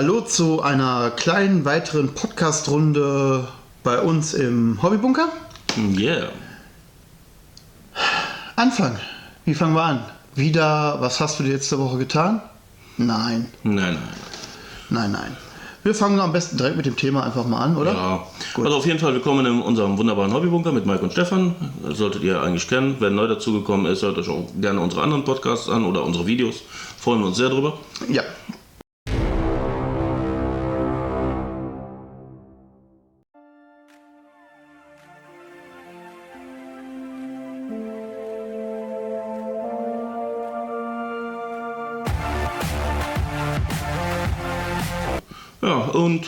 Hallo zu einer kleinen weiteren Podcast-Runde bei uns im Hobbybunker. Yeah. Anfang. Wie fangen wir an? Wieder, was hast du die letzte Woche getan? Nein, Nein, nein. nein, nein. Wir fangen am besten direkt mit dem Thema einfach mal an, oder? Ja. Gut. Also auf jeden Fall willkommen in unserem wunderbaren Hobbybunker mit Mike und Stefan. Das solltet ihr eigentlich kennen. Wer neu dazugekommen ist, hört euch auch gerne unsere anderen Podcasts an oder unsere Videos. Freuen wir uns sehr drüber. Ja.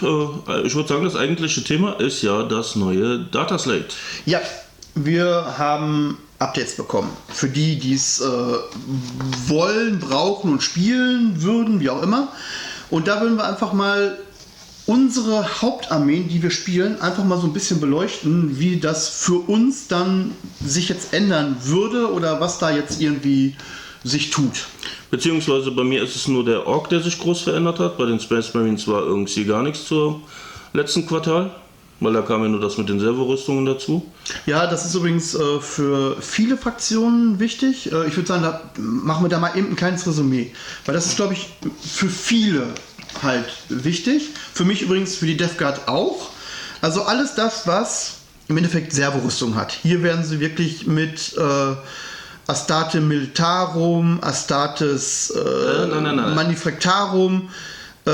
Und äh, ich würde sagen, das eigentliche Thema ist ja das neue Data Slate. Ja, wir haben Updates bekommen. Für die, die es äh, wollen, brauchen und spielen würden, wie auch immer. Und da würden wir einfach mal unsere Hauptarmeen, die wir spielen, einfach mal so ein bisschen beleuchten, wie das für uns dann sich jetzt ändern würde oder was da jetzt irgendwie sich tut. Beziehungsweise bei mir ist es nur der Ork, der sich groß verändert hat. Bei den Space Marines war irgendwie gar nichts zur letzten Quartal, weil da kam ja nur das mit den Servorüstungen dazu. Ja, das ist übrigens äh, für viele Fraktionen wichtig. Äh, ich würde sagen, da machen wir da mal eben ein kleines Resümee. Weil das ist, glaube ich, für viele halt wichtig. Für mich übrigens, für die Death Guard auch. Also alles das, was im Endeffekt Servorüstung hat. Hier werden sie wirklich mit äh, Astarte Militarum, Astartes äh, nein, nein, nein. Manifractarum, äh,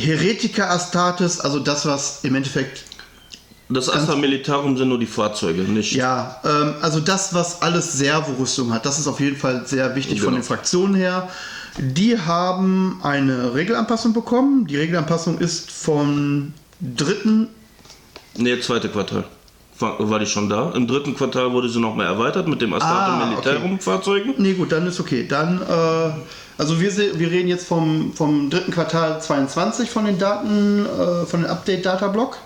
Heretica Astartes, also das, was im Endeffekt Das Astra Militarum sind nur die Fahrzeuge, nicht. Ja, ähm, also das, was alles Servorüstung hat, das ist auf jeden Fall sehr wichtig von Genau. den Fraktionen her. Die haben eine Regelanpassung bekommen. Die Regelanpassung ist vom dritten. Nee, zweite Quartal. War, war die schon da? Im dritten Quartal wurde sie noch mal erweitert mit dem Astarte Ah, Militarum Fahrzeugen. Nee, gut, dann ist okay. Dann, äh, also wir, wir reden jetzt vom, vom dritten Quartal 22 von den Daten, äh, von dem Update-Data-Block.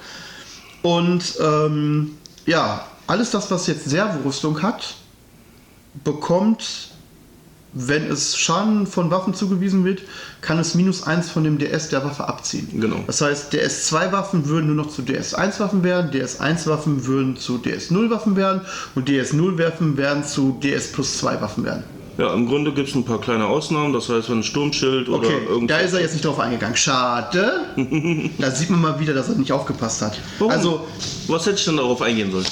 Und ähm, ja, alles das, was jetzt Servorüstung hat, bekommt, wenn es Schaden von Waffen zugewiesen wird, kann es minus 1 von dem DS der Waffe abziehen. Genau. Das heißt, DS2-Waffen würden nur noch zu DS1-Waffen werden, DS1-Waffen würden zu DS0-Waffen werden und DS0-Waffen werden zu DS plus 2 Waffen werden. Ja, im Grunde gibt es ein paar kleine Ausnahmen. Das heißt, wenn ein Sturmschild oder Okay, irgendwas. da ist er jetzt nicht drauf eingegangen. Schade. da sieht man mal wieder, dass er nicht aufgepasst hat. Warum? Also, Was hätte ich denn darauf eingehen sollen?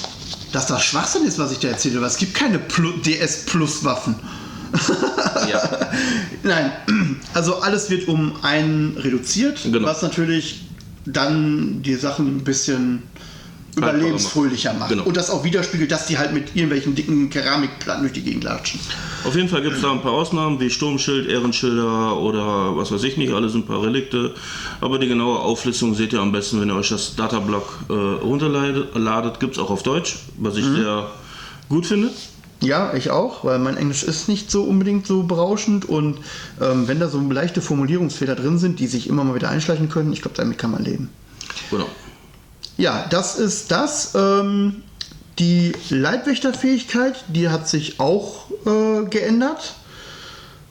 dass das Schwachsinn ist, was ich dir erzähle, weil es gibt keine Plu DS Plus Waffen. Ja. Nein, also alles wird um einen reduziert, Genau. was natürlich dann die Sachen ein bisschen überlebensfröhlicher macht. Genau. Und das auch widerspiegelt, dass die halt mit irgendwelchen dicken Keramikplatten durch die Gegend latschen. Auf jeden Fall gibt es da ein paar Ausnahmen, wie Sturmschild, Ehrenschilder oder was weiß ich nicht, alles ein paar Relikte. Aber die genaue Auflistung seht ihr am besten, wenn ihr euch das Datablock äh, runterladet. Gibt es auch auf Deutsch, was Mhm. ich sehr gut finde. Ja, ich auch, weil mein Englisch ist nicht so unbedingt so berauschend und ähm, wenn da so leichte Formulierungsfehler drin sind, die sich immer mal wieder einschleichen können, ich glaube, damit kann man leben. Genau. Ja, das ist das. Ähm, die Leibwächterfähigkeit, die hat sich auch äh, geändert,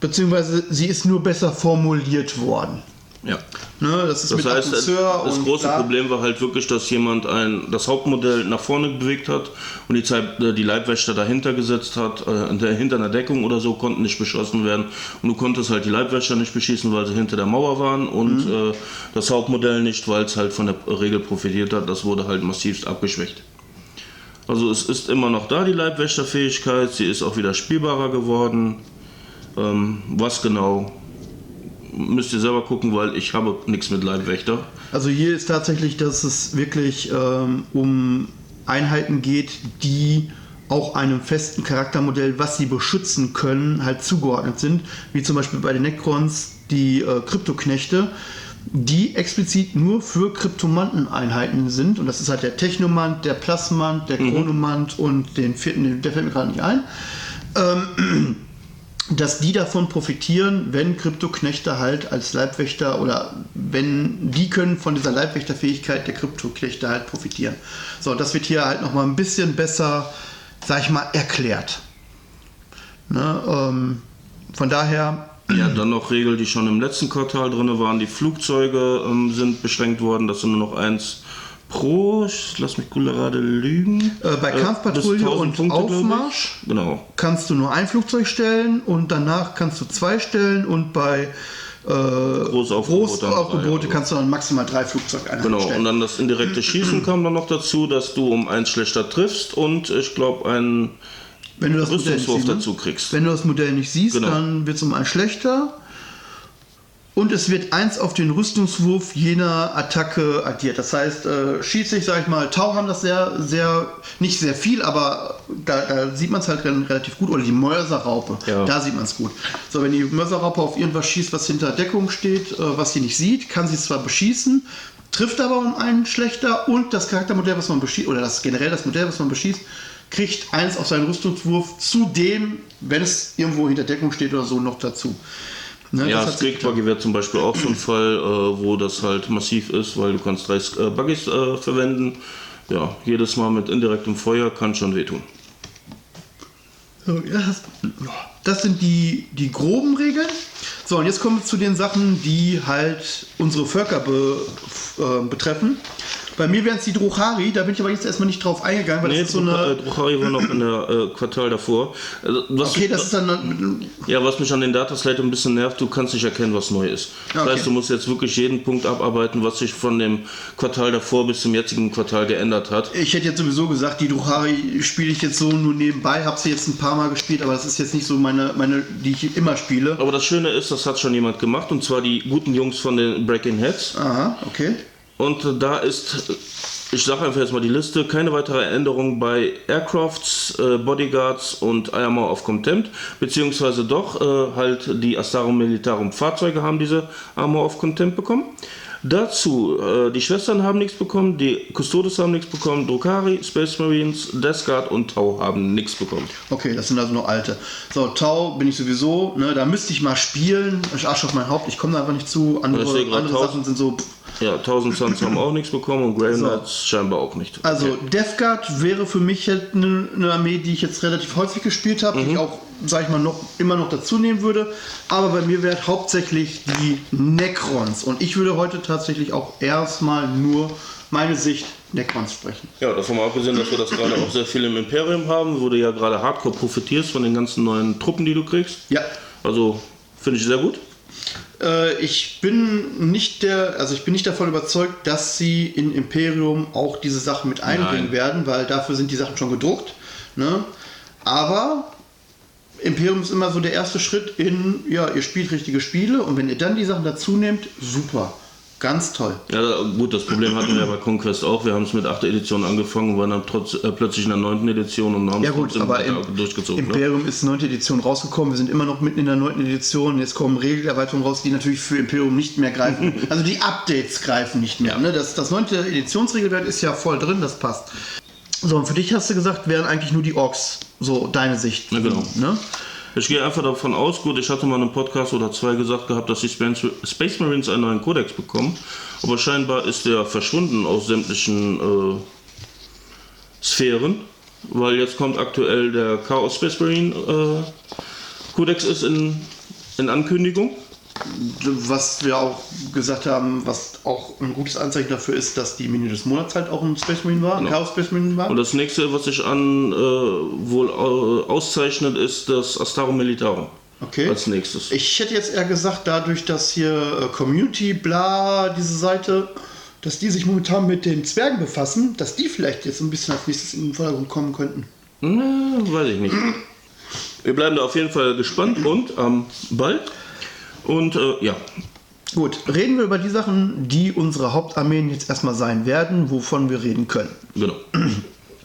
beziehungsweise sie ist nur besser formuliert worden. Ja. Ne, das ist Das mit heißt, Annonceur das große bla. Problem war halt wirklich, dass jemand ein, das Hauptmodell nach vorne bewegt hat und die, Zeit, äh, die Leibwächter dahinter gesetzt hat, äh, hinter hinter einer Deckung oder so, konnten nicht beschossen werden. Und du konntest halt die Leibwächter nicht beschießen, weil sie hinter der Mauer waren und Mhm. äh, das Hauptmodell nicht, weil es halt von der Regel profitiert hat. Das wurde halt massivst abgeschwächt. Also es ist immer noch da, die Leibwächterfähigkeit. Sie ist auch wieder spielbarer geworden. Ähm, was genau, müsst ihr selber gucken, weil ich habe nichts mit Leibwächter. Also hier ist tatsächlich, dass es wirklich ähm, um Einheiten geht, die auch einem festen Charaktermodell, was sie beschützen können, halt zugeordnet sind. Wie zum Beispiel bei den Necrons die äh, Kryptoknechte, die explizit nur für Kryptomanten-Einheiten sind. Und das ist halt der Technomant, der Plasmant, der Chronomant und den vierten, der fällt mir gerade nicht ein. Ähm, dass die davon profitieren, wenn Kryptoknechte halt als Leibwächter oder wenn die können von dieser Leibwächterfähigkeit der Kryptoknechte halt profitieren. So, das wird hier halt nochmal ein bisschen besser, sag ich mal, erklärt. Ne, ähm, von daher Ja, dann noch Regeln, die schon im letzten Quartal drin waren. Die Flugzeuge ähm, sind beschränkt worden, dass du nur noch eins pro, ich lass mich gerade lügen. Äh, bei Äh, Kampfpatrouille bis 1000 und Punkte. Aufmarsch Genau. kannst du nur ein Flugzeug stellen und danach kannst du zwei stellen und bei äh, Großaufgebote Großaufgebote kannst du dann maximal drei Flugzeugeinheiten Genau, stellen. und dann das indirekte Schießen kam dann noch dazu, dass du um eins schlechter triffst und ich glaube einen Wenn du das Modell nicht Rüstungswurf siehst, ne? dazu kriegst. Wenn du das Modell nicht siehst, Genau. dann wird es um ein schlechter. Und es wird eins auf den Rüstungswurf jener Attacke addiert. Das heißt, äh, schießt sich, sag ich mal, Tau haben das sehr, sehr, nicht sehr viel, aber da, da sieht man es halt re- relativ gut. Oder die Mörserraupe, Ja. da sieht man es gut. So, wenn die Mörserraupe auf irgendwas schießt, was hinter Deckung steht, äh, was sie nicht sieht, kann sie es zwar beschießen, trifft aber um einen schlechter und das Charaktermodell, was man beschießt, oder das generell das Modell, was man beschießt, kriegt eins auf seinen Rüstungswurf zudem, wenn es irgendwo hinter Deckung steht oder so, noch dazu. Ne, Ja, das hat sich Streak Buggy wäre zum Beispiel auch so ein Fall, äh, wo das halt massiv ist, weil du kannst drei äh, Buggies äh, verwenden. Ja, jedes Mal mit indirektem Feuer kann schon wehtun. So, das, das sind die, die groben Regeln. So, und jetzt kommen wir zu den Sachen, die halt unsere Völker be, äh, betreffen. Bei mir wären es die Druchari, da bin ich aber jetzt erstmal nicht drauf eingegangen, weil Nee, das ist so eine. Druchari war noch in der äh, Quartal davor. Also, Okay, das ist dann. Ja, was mich an den Dataslate ein bisschen nervt, du kannst nicht erkennen, was neu ist. Das Okay. heißt, du musst jetzt wirklich jeden Punkt abarbeiten, was sich von dem Quartal davor bis zum jetzigen Quartal geändert hat. Ich hätte jetzt sowieso gesagt, die Druchari spiele ich jetzt so nur nebenbei, habe sie jetzt ein paar Mal gespielt, aber das ist jetzt nicht so meine, meine die ich immer spiele. Aber das Schöne ist, das hat schon jemand gemacht, und zwar die guten Jungs von den Breaking Heads. Aha, okay. Und da ist, ich sage einfach jetzt mal die Liste, keine weitere Änderung bei Aircrafts, äh, Bodyguards und Armor of Contempt, beziehungsweise doch äh, halt die Astarum Militarum Fahrzeuge haben diese Armor of Contempt bekommen. Dazu, äh, die Schwestern haben nichts bekommen, die Custodes haben nichts bekommen, Drukari, Space Marines, Death Guard und Tau haben nichts bekommen. Okay, das sind also noch alte. So, Tau bin ich sowieso, ne, da müsste ich mal spielen. Ich arsch auf mein Haupt, ich komme da einfach nicht zu. Andere, andere. Sachen sind so. Pff. Ja, 1000 Suns haben auch nichts bekommen und Grey So. Knights scheinbar auch nicht. Also, Death Guard wäre für mich eine, eine Armee, die ich jetzt relativ häufig gespielt habe, Mhm. die ich auch, sag ich mal, noch, immer noch dazu nehmen würde. Aber bei mir wäre hauptsächlich die Necrons. Und ich würde heute tatsächlich auch erstmal nur meine Sicht Necrons sprechen. Ja, davon mal abgesehen, dass wir das gerade auch sehr viel im Imperium haben, wo du ja gerade hardcore profitierst von den ganzen neuen Truppen, die du kriegst. Ja, Also finde ich sehr gut. Äh, ich bin nicht der, also ich bin nicht davon überzeugt, dass sie in Imperium auch diese Sachen mit einbringen Nein. werden, weil dafür sind die Sachen schon gedruckt. Ne? Aber Imperium ist immer so der erste Schritt in, ja, ihr spielt richtige Spiele und wenn ihr dann die Sachen dazu nehmt, super. Ganz toll. Ja, gut, das Problem hatten wir ja bei Conquest auch. Wir haben es mit 8. Edition angefangen, waren dann trotz, äh, plötzlich in der 9. Edition und haben Ja gut, trotzdem aber im, durchgezogen. Ne? Imperium ist 9. Edition rausgekommen. Wir sind immer noch mitten in der 9. Edition. Jetzt kommen Regelerweiterungen raus, die natürlich für Imperium nicht mehr greifen. also die Updates greifen nicht mehr. Ja. Ne? Das, das 9. Editionsregelwerk ist ja voll drin, das passt. So, und für dich hast du gesagt, wären eigentlich nur die Orks so deine Sicht. Ja, genau. Ne? Ich gehe einfach davon aus, gut, ich hatte mal in einem Podcast oder zwei gesagt gehabt, dass die Space Marines einen neuen Kodex bekommen, aber scheinbar ist der verschwunden aus sämtlichen äh, Sphären, weil jetzt kommt aktuell der Chaos Space Marine äh, Kodex ist in, in Ankündigung. Was wir auch gesagt haben, was auch ein gutes Anzeichen dafür ist, dass die Mini des Monats halt auch ein Space Marine war, ein Genau. Chaos Space Marine war. Und das nächste, was sich an äh, wohl äh, auszeichnet, ist das Astarum Militarum. Okay. Als nächstes. Ich hätte jetzt eher gesagt, dadurch, dass hier äh, Community, bla, diese Seite, dass die sich momentan mit den Zwergen befassen, dass die vielleicht jetzt ein bisschen als nächstes in den Vordergrund kommen könnten. Na, weiß ich nicht. Wir bleiben da auf jeden Fall gespannt und am Ball. Und äh, ja, Gut, reden wir über die Sachen, die unsere Hauptarmeen jetzt erstmal sein werden, wovon wir reden können. genau.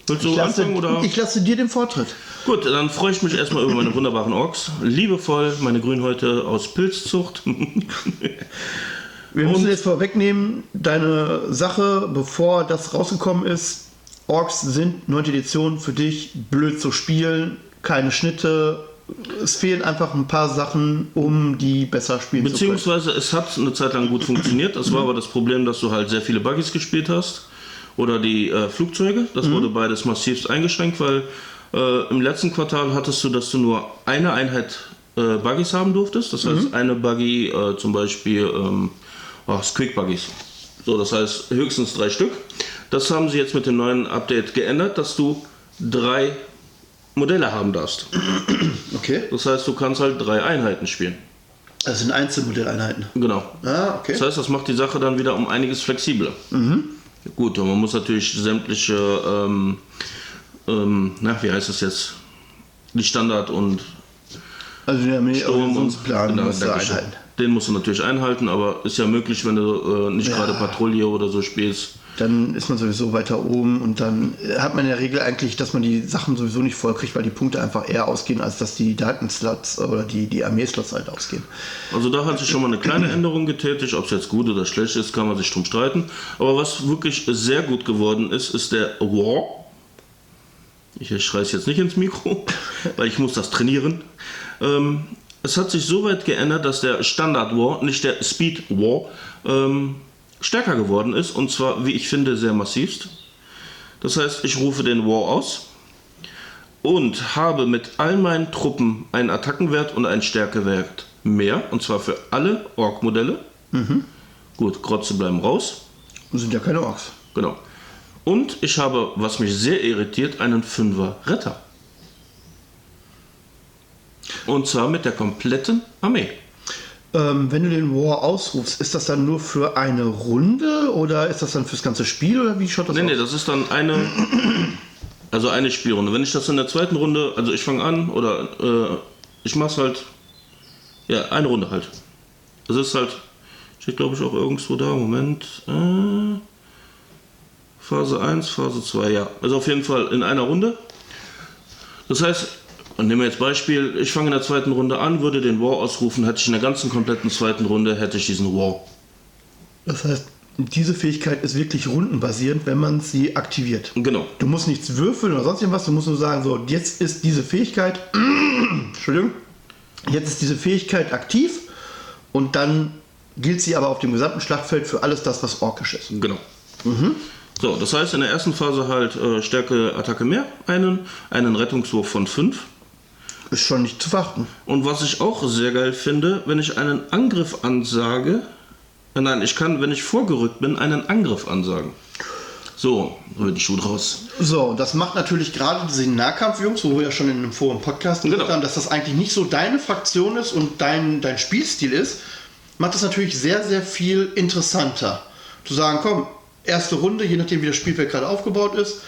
Willst du Ich lasse, anfangen oder? ich lasse dir den Vortritt. Gut, dann freue ich mich erstmal über meine wunderbaren Orks. Liebevoll, meine Grünhäute aus Pilzzucht. Wir müssen jetzt vorwegnehmen, deine Sache, bevor das rausgekommen ist, Orks sind 9. Edition für dich blöd zu spielen, keine Schnitte. Es fehlen einfach ein paar Sachen, um die besser spielen zu können. Beziehungsweise es hat eine Zeit lang gut funktioniert. Das war aber das Problem, dass du halt sehr viele Buggies gespielt hast. Oder die äh, Flugzeuge. Das Mhm. wurde beides massivst eingeschränkt, weil äh, im letzten Quartal hattest du, dass du nur eine Einheit äh, Buggies haben durftest. Das heißt, eine Buggy äh, zum Beispiel ähm, oh, Quick Buggies. So, das heißt höchstens drei Stück. Das haben sie jetzt mit dem neuen Update geändert, dass du drei Modelle haben darfst. Okay. Das heißt, du kannst halt drei Einheiten spielen. Das sind Einzelmodelleinheiten. Genau. Ah, okay. Das heißt, das macht die Sache dann wieder um einiges flexibler. Gut, und man muss natürlich sämtliche, ähm, ähm, na, wie heißt das jetzt? Die Standard- und Also der Sturm- und Organisationsplan Genau, musst einhalten. Den musst du natürlich einhalten, aber ist ja möglich, wenn du äh, nicht Ja. gerade Patrouille oder so spielst. Dann ist man sowieso weiter oben und dann äh, hat man in der Regel eigentlich, dass man die Sachen sowieso nicht vollkriegt, weil die Punkte einfach eher ausgehen, als dass die Datenslots oder die, die Armeeslots halt ausgehen. Also da hat sich schon mal eine kleine Änderung getätigt. Ob es jetzt gut oder schlecht ist, kann man sich drum streiten. Aber was wirklich sehr gut geworden ist, ist der War. Ich schreie es jetzt nicht ins Mikro, weil ich muss das trainieren. Ähm, es hat sich so weit geändert, dass der Standard War, nicht der Speed War, ähm, stärker geworden ist. Und zwar, wie ich finde, sehr massivst. Das heißt, ich rufe den War aus und habe mit all meinen Truppen einen Attackenwert und einen Stärkewert mehr. Und zwar für alle Ork-Modelle. Gut, Grotze bleiben raus. Das sind ja keine Orks. Genau. Und ich habe, was mich sehr irritiert, einen Fünfer Retter. Und zwar mit der kompletten Armee. Ähm, wenn du den War ausrufst, ist das dann nur für eine Runde oder ist das dann fürs ganze Spiel oder wie schaut das Nee, aus? nee, das ist dann eine, also eine Spielrunde. Wenn ich das in der zweiten Runde, also ich fange an oder äh, ich mach's halt, ja, eine Runde halt. Das ist halt, steht glaube ich auch irgendwo da, Moment, äh, Phase 1, Phase 2, ja. Also auf jeden Fall in einer Runde. Das heißt, und nehmen wir jetzt Beispiel, ich fange in der zweiten Runde an, würde den War ausrufen, hätte ich in der ganzen kompletten zweiten Runde, hätte ich diesen War. Das heißt, diese Fähigkeit ist wirklich rundenbasierend, wenn man sie aktiviert. Genau. Du musst nichts würfeln oder sonst irgendwas, du musst nur sagen, so, jetzt ist diese Fähigkeit, Entschuldigung, jetzt ist diese Fähigkeit aktiv und dann gilt sie aber auf dem gesamten Schlachtfeld für alles das, was orkisch ist. Genau. So, das heißt in der ersten Phase halt äh, Stärke, Attacke mehr, einen, einen Rettungswurf von 5. Ist schon nicht zu verachten. Und was ich auch sehr geil finde, wenn ich einen Angriff ansage, äh, nein, ich kann, wenn ich vorgerückt bin, einen Angriff ansagen. So, so wird die Schuhe raus. So, das macht natürlich gerade diese Nahkampfjungs, wo wir ja schon in einem vorigen Podcast gesagt Genau. haben, dass das eigentlich nicht so deine Fraktion ist und dein, dein Spielstil ist, macht das natürlich sehr, sehr viel interessanter. Zu sagen, komm, erste Runde, je nachdem wie das Spielfeld gerade aufgebaut ist,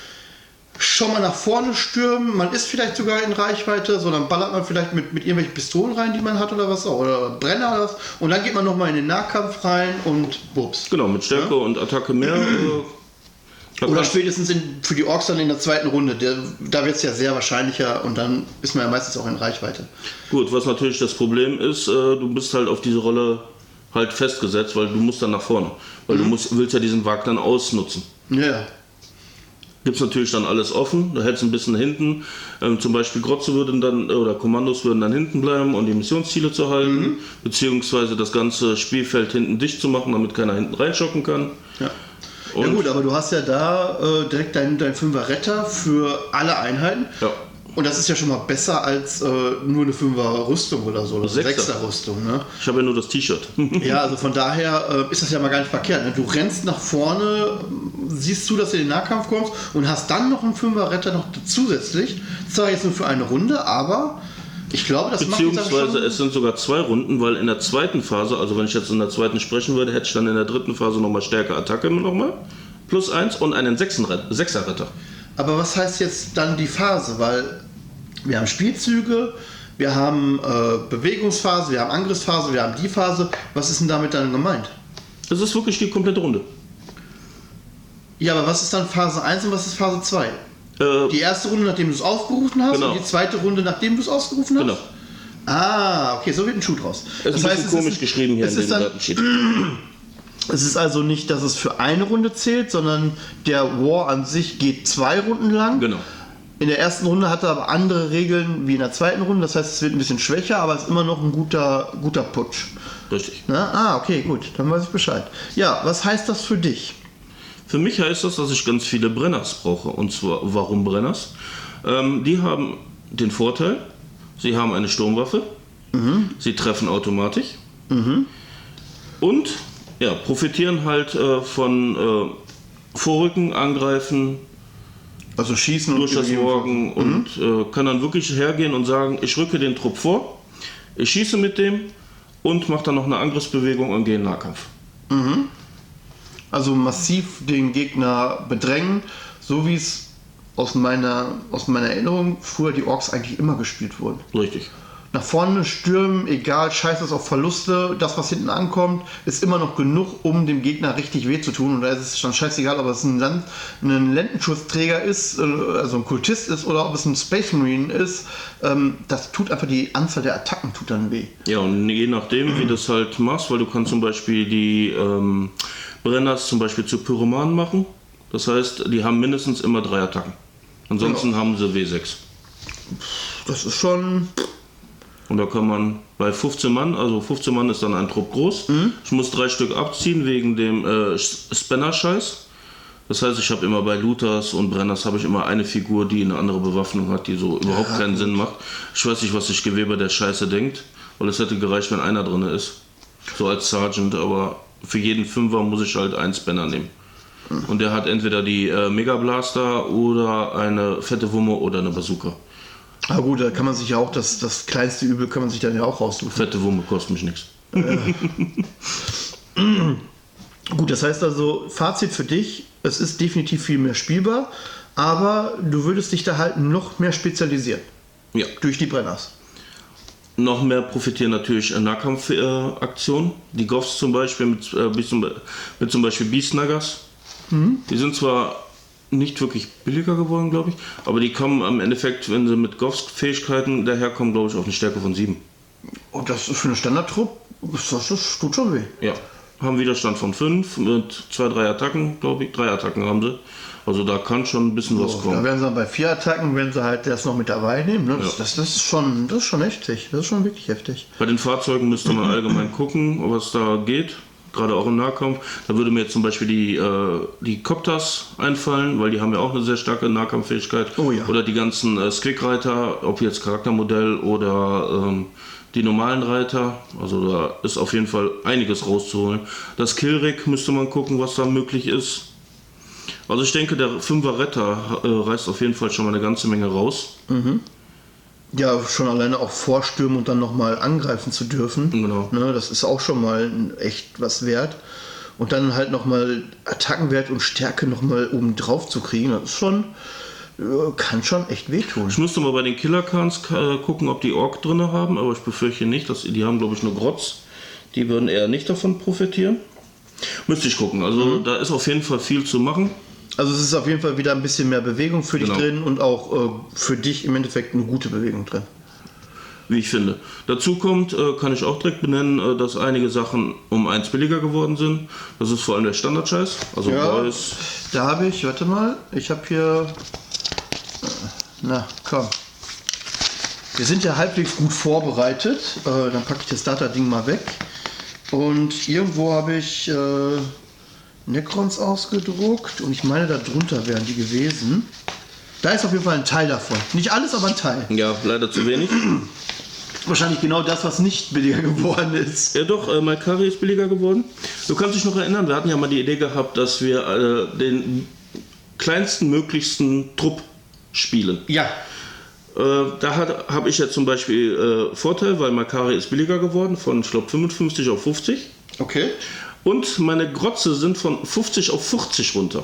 schon mal nach vorne stürmen, man ist vielleicht sogar in Reichweite, so dann ballert man vielleicht mit, mit irgendwelchen Pistolen rein, die man hat oder was auch, oder Brenner oder was, und dann geht man nochmal in den Nahkampf rein und bups. Genau, mit Stärke und Attacke mehr. Äh, Oder spätestens in, für die Orks dann in der zweiten Runde. Der, da wird es ja sehr wahrscheinlicher und dann ist man ja meistens auch in Reichweite. Gut, was natürlich das Problem ist, äh, du bist halt auf diese Rolle halt festgesetzt, weil du musst dann nach vorne. Weil du musst, willst ja diesen Wag dann ausnutzen. Ja, ja. Gibt es natürlich dann alles offen, da hält es ein bisschen hinten. Ähm, zum Beispiel Grotze würden dann, oder Kommandos würden dann hinten bleiben, um die Missionsziele zu halten, beziehungsweise das ganze Spielfeld hinten dicht zu machen, damit keiner hinten reinschocken kann. ja. Und- ja gut, aber du hast ja da äh, direkt deinen dein Fünfer Retter für alle Einheiten. Ja. Und das ist ja schon mal besser als äh, nur eine Fünfer Rüstung oder so. Oder Sechser. Sechser Rüstung. Ne? Ich habe ja nur das T-Shirt. Ja, also von daher äh, ist das ja mal gar nicht verkehrt. Ne? Du rennst nach vorne, siehst zu, dass du in den Nahkampf kommst und hast dann noch einen Fünfer Retter noch zusätzlich. Zwar jetzt nur für eine Runde, aber ich glaube, das Beziehungsweise es sind sogar zwei Runden, weil in der zweiten Phase, also wenn ich jetzt in der zweiten sprechen würde, hätte ich dann in der dritten Phase nochmal Stärke Attacke nochmal. Plus eins und einen Sechser-Retter. Aber was heißt jetzt dann die Phase? Weil wir haben Spielzüge, wir haben äh, Bewegungsphase, wir haben Angriffsphase, wir haben die Phase. Was ist denn damit dann gemeint? Das ist wirklich die komplette Runde. Ja, aber was ist dann Phase 1 und was ist Phase 2? Äh, Die erste Runde, nachdem du es aufgerufen hast, Genau. und die zweite Runde, nachdem du es ausgerufen hast? Genau. Ah, okay, so wird ein Schuh draus. ist ein bisschen es komisch ist- geschrieben hier es in ist dem dann. Es ist also nicht, dass es für eine Runde zählt, sondern der War an sich geht zwei Runden lang. Genau. In der ersten Runde hat er aber andere Regeln wie in der zweiten Runde. Das heißt, es wird ein bisschen schwächer, aber es ist immer noch ein guter, guter Putsch. Richtig. Na, ah, okay, gut, dann weiß ich Bescheid. Ja, was heißt das für dich? Für mich heißt das, dass ich ganz viele Brenners brauche. Und zwar, warum Brenners? Ähm, die haben den Vorteil, sie haben eine Sturmwaffe, Sie treffen automatisch. Und ja, profitieren halt äh, von äh, Vorrücken, Angreifen, Also schießen und durch das. Morgen und äh, kann dann wirklich hergehen und sagen, ich rücke den Trupp vor, ich schieße mit dem und mache dann noch eine Angriffsbewegung und gehe in Nahkampf. Also massiv den Gegner bedrängen, so wie es aus meiner, aus meiner Erinnerung früher die Orks eigentlich immer gespielt wurden. Richtig. Nach vorne stürmen, egal, scheiß es auf Verluste, das, was hinten ankommt, ist immer noch genug, um dem Gegner richtig weh zu tun. Und da ist es dann scheißegal, ob es ein, Land, ein Lendenschutzträger ist, äh, also ein Kultist ist, oder ob es ein Space Marine ist. Ähm, das tut einfach die Anzahl der Attacken tut dann weh. Ja, und je nachdem, wie du das halt machst, weil du kannst zum Beispiel die ähm, Brenners zum Beispiel zu Pyromanen machen. Das heißt, die haben mindestens immer drei Attacken. Ansonsten Ja. haben sie W6. Das ist schon. Und da kann man bei 15 Mann, also 15 Mann ist dann ein Trupp groß. Ich muss drei Stück abziehen wegen dem äh, Spanner-Scheiß. Das heißt, ich habe immer bei Luthers und Brenners habe ich immer eine Figur, die eine andere Bewaffnung hat, die so überhaupt keinen Sinn macht. Ich weiß nicht, was sich Geweber der Scheiße denkt, weil es hätte gereicht, wenn einer drin ist. So als Sergeant, aber für jeden Fünfer muss ich halt einen Spanner nehmen. Und der hat entweder die äh, Mega Blaster oder eine fette Wumme oder eine Bazooka. Aber gut, da kann man sich ja auch das, das kleinste Übel kann man sich dann ja auch raussuchen. Fette Wumme kostet mich nichts. Gut, das heißt also, Fazit für dich, es ist definitiv viel mehr spielbar, aber du würdest dich da halt noch mehr spezialisieren. Ja. Durch die Brenners. Noch mehr profitieren natürlich Nahkampfaktionen. Äh, die Goffs zum Beispiel mit, äh, mit zum Beispiel Beast Nuggers. Die sind zwar nicht wirklich billiger geworden, glaube ich, aber die kommen am Endeffekt, wenn sie mit Goffs Fähigkeiten daherkommen, glaube ich, auf eine Stärke von 7. Und das ist für eine Standardtrupp, das, das tut schon weh. Ja. Haben Widerstand von 5 mit 2, 3 Attacken, glaube ich. 3 Attacken haben sie. Also da kann schon ein bisschen was Da kommen. werden sie dann bei vier Attacken, wenn sie halt das noch mit dabei nehmen. Ne? Das, Ja. das, das, ist schon, das ist schon heftig. Das ist schon wirklich heftig. Bei den Fahrzeugen müsste man allgemein gucken, was da geht. Gerade auch im Nahkampf. Da würde mir jetzt zum Beispiel die, äh, die Copters einfallen, weil die haben ja auch eine sehr starke Nahkampffähigkeit. Oh ja. Oder die ganzen äh, Squick-Reiter, ob jetzt Charaktermodell oder ähm, die normalen Reiter. Also da ist auf jeden Fall einiges rauszuholen. Das Killrig müsste man gucken, was da möglich ist. Also ich denke, der 5er Retter äh, reißt auf jeden Fall schon mal eine ganze Menge raus. Ja, schon alleine auch vorstürmen und dann nochmal angreifen zu dürfen. Genau. Ne, das ist auch schon mal echt was wert. Und dann halt nochmal Attackenwert und Stärke nochmal oben drauf zu kriegen, das ist schon, äh, kann schon echt wehtun. Ich müsste mal bei den Killer Khans äh, gucken, ob die Ork drin haben, aber ich befürchte nicht. Dass, die haben, glaube ich, nur Grotz. Die würden eher nicht davon profitieren. Müsste ich gucken. Also da ist auf jeden Fall viel zu machen. Also es ist auf jeden Fall wieder ein bisschen mehr Bewegung für dich Genau. drin und auch äh, für dich im Endeffekt eine gute Bewegung drin. wie ich finde. Dazu kommt, äh, kann ich auch direkt benennen, äh, dass einige Sachen um eins billiger geworden sind. Das ist vor allem der Standardscheiß. Also Ja. Boys. Da habe ich, warte mal, ich habe hier. äh, Na, komm. Wir sind ja halbwegs gut vorbereitet. Äh, dann packe ich das Data-Ding mal weg. Und irgendwo habe ich äh, Necrons ausgedruckt. Und ich meine, da drunter wären die gewesen. Da ist auf jeden Fall ein Teil davon. Nicht alles, aber ein Teil. Ja, leider zu wenig. Wahrscheinlich genau das, was nicht billiger geworden ist. Ja doch, äh, Malkari ist billiger geworden. Du kannst dich noch erinnern, wir hatten ja mal die Idee gehabt, dass wir äh, den kleinsten möglichsten Trupp spielen. Ja. Äh, da habe ich jetzt zum Beispiel äh, Vorteil, weil Makari ist billiger geworden, von ich glaube 55 auf 50. Okay. Und meine Grotze sind von 50 auf 40 runter.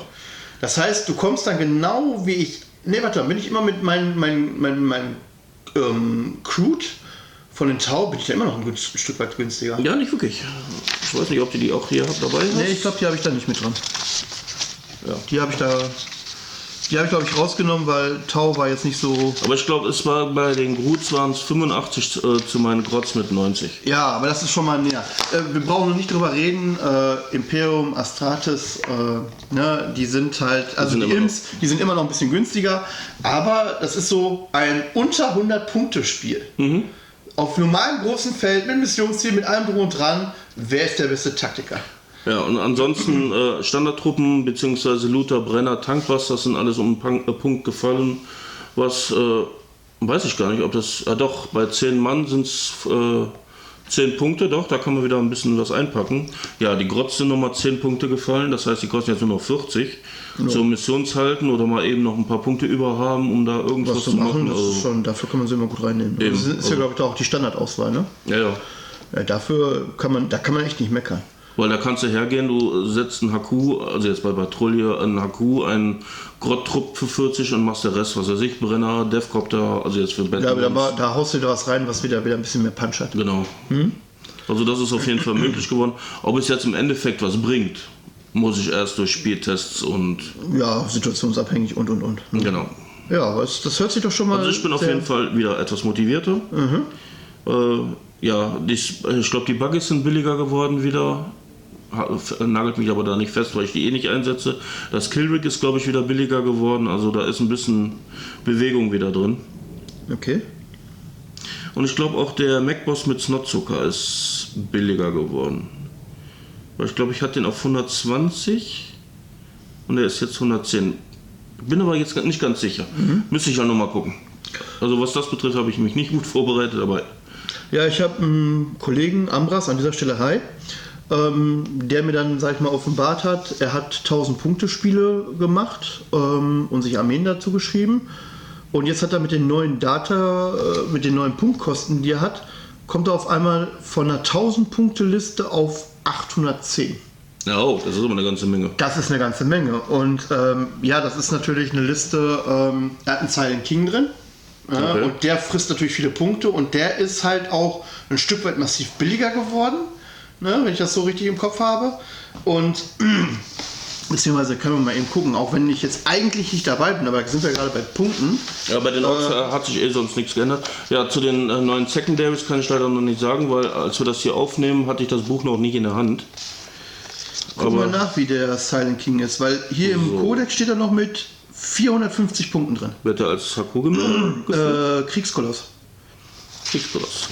Das heißt, du kommst dann genau wie ich. Ne, warte, bin ich immer mit meinem mein, mein, mein, ähm, Crude von den Tau, bin ich ja immer noch ein, Stück weit günstiger. Ja, nicht wirklich. Ich weiß nicht, ob du die auch hier habt dabei hast. Ne, ich glaube, die habe ich da nicht mit dran. Ja. Die habe ich da. Die habe ich, glaube ich, rausgenommen, weil Tau war jetzt nicht so. Aber ich glaube, es war bei den Gruts waren es 85 äh, zu meinen Grotz mit 90. Ja, aber das ist schon mal näher. Äh, wir brauchen noch nicht drüber reden. Äh, Imperium, Astrates, äh, ne, die sind halt, also sind die Imps, die sind immer noch ein bisschen günstiger. Aber das ist so ein unter 100 Punkte Spiel. Auf normalem großen Feld mit Missionsziel, mit allem drum und dran. Wer ist der beste Taktiker? Ja, und ansonsten äh, Standardtruppen bzw. Luther, Brenner, Tankbusters sind alles um einen äh, Punkt gefallen, was äh, weiß ich gar nicht, ob das. Ah, doch, bei 10 Mann sind es äh, 10 Punkte, doch, da kann man wieder ein bisschen was einpacken. Ja, die Grotz sind nochmal 10 Punkte gefallen, das heißt, die kosten jetzt nur noch 40. Zum Missionshalten oder mal eben noch ein paar Punkte über haben, um da irgendwas Was zu machen, machen. das ist Also, schon, dafür kann man sie immer gut reinnehmen. Eben, das ist, ja, also- glaube ich, da auch die Standardauswahl, ne? ja, ja. Ja, dafür kann man, da kann man echt nicht meckern. Weil da kannst du hergehen, du setzt einen HQ, also jetzt bei Patrouille, einen HQ, einen Grott-Trupp für 40 und machst der Rest, was weiß ich, Brenner, Devcopter, also jetzt für Battle. Ja, da, da haust du wieder was rein, was wieder, wieder ein bisschen mehr Punch hat. Genau. Also das ist auf jeden Fall möglich geworden. Ob es jetzt im Endeffekt was bringt, muss ich erst durch Spieltests und Ja, situationsabhängig und und und. genau. Ja, es, das hört sich doch schon mal. Also ich bin auf jeden Fall wieder etwas motivierter. Äh, ja, die, ich glaube die Buggies sind billiger geworden wieder. Nagelt mich aber da nicht fest, weil ich die eh nicht einsetze. Das Killrig ist glaube ich wieder billiger geworden. Also da ist ein bisschen Bewegung wieder drin. Okay. Und ich glaube auch der MacBoss mit Snotzucker ist billiger geworden. Weil ich glaube, ich hatte den auf 120 und der ist jetzt 110. Bin aber jetzt nicht ganz sicher. Müsste ich ja nochmal gucken. Also was das betrifft, habe ich mich nicht gut vorbereitet, aber Ja, ich habe einen Kollegen, Ambras, an dieser Stelle Hi, ähm, der mir dann, sag ich mal, offenbart hat, er hat 1000 Punkte Spiele gemacht ähm, und sich Armeen dazu geschrieben. Und jetzt hat er mit den neuen Data, äh, mit den neuen Punktkosten, die er hat, kommt er auf einmal von einer 1000 Punkte Liste auf 810. ja, oh, das ist aber eine ganze Menge. Das ist eine ganze Menge. Und ähm, ja, das ist natürlich eine Liste, ähm, er hat einen Silent King drin. Ja, Okay. Und der frisst natürlich viele Punkte und der ist halt auch ein Stück weit massiv billiger geworden, ne, wenn ich das so richtig im Kopf habe. Und beziehungsweise können wir mal eben gucken, auch wenn ich jetzt eigentlich nicht dabei bin, aber da sind wir gerade bei Punkten. Ja, bei den Orks äh, hat sich eh sonst nichts geändert. Ja, zu den äh, neuen Secondaries kann ich leider noch nicht sagen, weil als wir das hier aufnehmen, hatte ich das Buch noch nicht in der Hand. Gucken wir Aber nach, wie der Silent King ist, weil hier im So. Codex steht er noch mit 450 Punkten drin. wird er als gemeldet? Äh, Kriegskoloss. Kriegskoloss.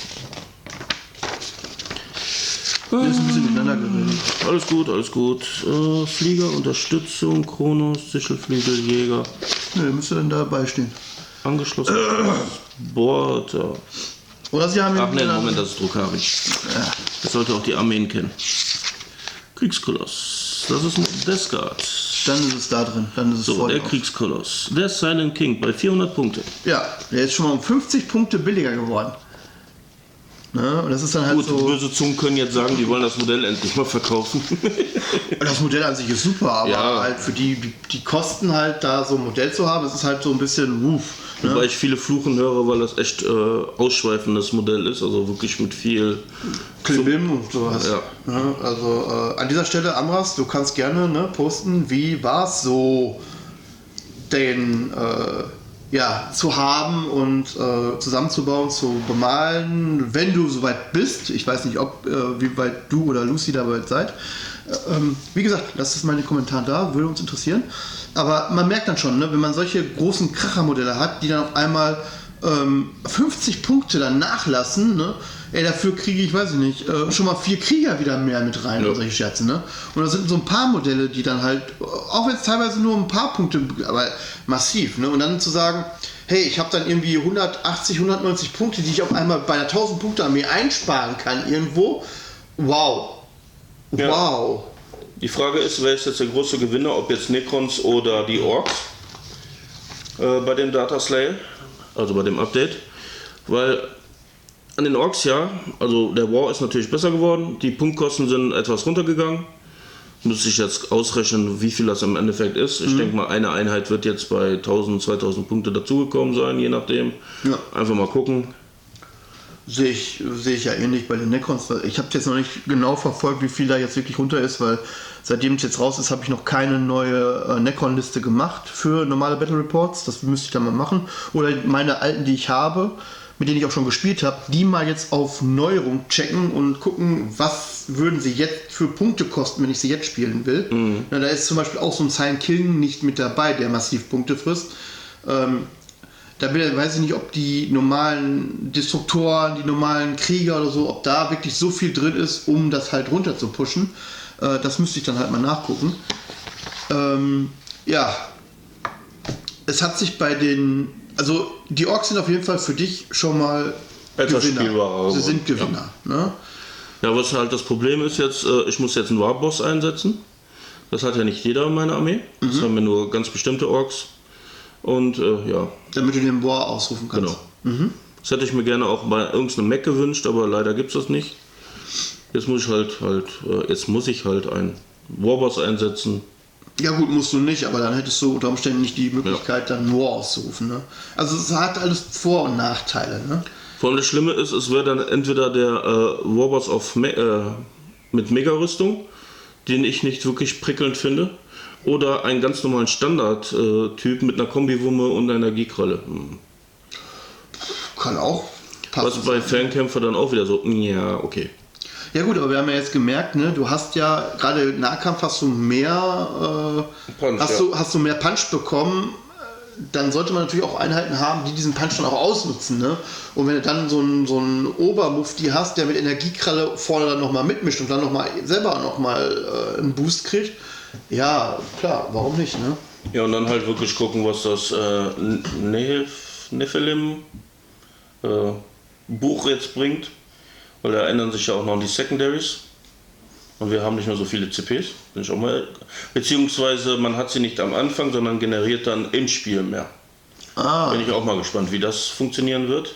Der ist ein bisschen miteinander geredet. Alles gut, alles gut. Äh, Flieger, Unterstützung, Kronos, Sichelflügel, Jäger, Nö, müsste dann dabei stehen. angeschlossen. Border. Oder sie haben Ach nee, wieder- Moment, das ist Druckari. Das sollte auch die Armeen kennen. Kriegskoloss. Das ist ein Desgard. Dann ist es da drin. Dann ist es So, der auf. Kriegskoloss. Der Silent King bei 400 Punkte. Ja, der ist schon mal um 50 Punkte billiger geworden. Ne? Und das ist dann halt Gut, so. böse Zungen können jetzt sagen, die wollen das Modell endlich mal verkaufen. Das Modell an sich ist super, aber Ja. halt für die, die, die Kosten halt da so ein Modell zu haben, es ist halt so ein bisschen woof. Ne? Wobei ich viele Fluchen höre, weil das echt äh, ausschweifendes Modell ist. Also wirklich mit viel. Klimbim und sowas. Ja. Ne? Also äh, an dieser Stelle, Amras, du kannst gerne ne, posten, wie war es so, den äh, ja, zu haben und äh, zusammenzubauen, zu bemalen, wenn du soweit bist. Ich weiß nicht, ob äh, wie weit du oder Lucy dabei seid. Äh, ähm, wie gesagt, lasst es mal in den Kommentaren da, würde uns interessieren. Aber man merkt dann schon, ne, wenn man solche großen Krachermodelle hat, die dann auf einmal ähm, 50 Punkte dann nachlassen, ne? Ey, dafür kriege ich, weiß ich nicht, äh, schon mal vier Krieger wieder mehr mit rein Ja. und solche Scherze, ne? Und da sind so ein paar Modelle, die dann halt, auch wenn es teilweise nur ein paar Punkte, aber massiv, ne? Und dann zu sagen, hey, ich habe dann irgendwie 180, 190 Punkte, die ich auf einmal bei einer 1000 Punkte Armee einsparen kann irgendwo. Wow. Ja. Wow. Die Frage ist, wer ist jetzt der große Gewinner, ob jetzt Necrons oder die Orks äh, bei dem Data Slay, also bei dem Update. Weil an den Orks ja, also der War ist natürlich besser geworden, die Punktkosten sind etwas runtergegangen. Müsste ich jetzt ausrechnen, wie viel das im Endeffekt ist. Ich denke mal, eine Einheit wird jetzt bei 1000, 2000 Punkte dazugekommen sein, je nachdem. Ja. Einfach mal gucken. Sehe ich, sehe ich ja ähnlich bei den Necrons. Ich habe jetzt noch nicht genau verfolgt, wie viel da jetzt wirklich runter ist, weil seitdem es jetzt raus ist, habe ich noch keine neue äh, Necron-Liste gemacht für normale Battle Reports. Das müsste ich dann mal machen. Oder meine alten, die ich habe, mit denen ich auch schon gespielt habe, die mal jetzt auf Neuerung checken und gucken, was würden sie jetzt für Punkte kosten, wenn ich sie jetzt spielen will. Na, da ist zum Beispiel auch so ein Silent King nicht mit dabei, der massiv Punkte frisst. Ähm, da bin- weiß ich nicht, ob die normalen Destruktoren, die normalen Krieger oder so, ob da wirklich so viel drin ist, um das halt runter zu pushen. Äh, das müsste ich dann halt mal nachgucken. Ähm, ja, es hat sich bei den Also die Orks sind auf jeden Fall für dich schon mal Etwas Gewinner. spielbarer Sie sind Gewinner. Ne? Ja, was halt das Problem ist jetzt, äh, ich muss jetzt einen Warboss einsetzen. Das hat ja nicht jeder in meiner Armee. Das Mhm. haben wir nur ganz bestimmte Orks. Und äh, ja, Damit du den War ausrufen kannst. genau. Das hätte ich mir gerne auch bei irgendeinem Mac gewünscht, aber leider gibt es das nicht. Jetzt muss ich halt halt, äh, jetzt muss ich halt einen Warboss einsetzen. Ja gut, musst du nicht, aber dann hättest du unter Umständen nicht die Möglichkeit, dann War auszurufen. Ne? Also es hat alles Vor- und Nachteile. Ne? Vor allem das Schlimme ist, es wäre dann entweder der äh, Warboss auf Me äh, mit Mega-Rüstung, den ich nicht wirklich prickelnd finde, oder einen ganz normalen Standard-Typ mit einer Kombiwumme und einer Energiekralle. Hm. Kann auch Was passen. bei Fernkämpfer dann auch wieder so, ja, okay. Ja gut, aber wir haben ja jetzt gemerkt, ne, du hast ja gerade im Nahkampf hast du mehr äh, Punch, hast, ja. du, hast du mehr Punch bekommen, dann sollte man natürlich auch Einheiten haben, die diesen Punch dann auch ausnutzen. Ne? Und wenn du dann so einen so einen Obermufti hast, der mit Energiekralle vorne dann nochmal mitmischt und dann nochmal selber nochmal äh, einen Boost kriegt, ja, klar, warum nicht, ne? Ja, und dann halt wirklich gucken, was das äh, Nephilim äh, Buch jetzt bringt. Weil da ändern sich ja auch noch die Secondaries. Und wir haben nicht mehr so viele CPs. Bin ich auch mal. Beziehungsweise man hat sie nicht am Anfang, sondern generiert dann im Spiel mehr. Ah, Bin ich auch mal gespannt, wie das funktionieren wird.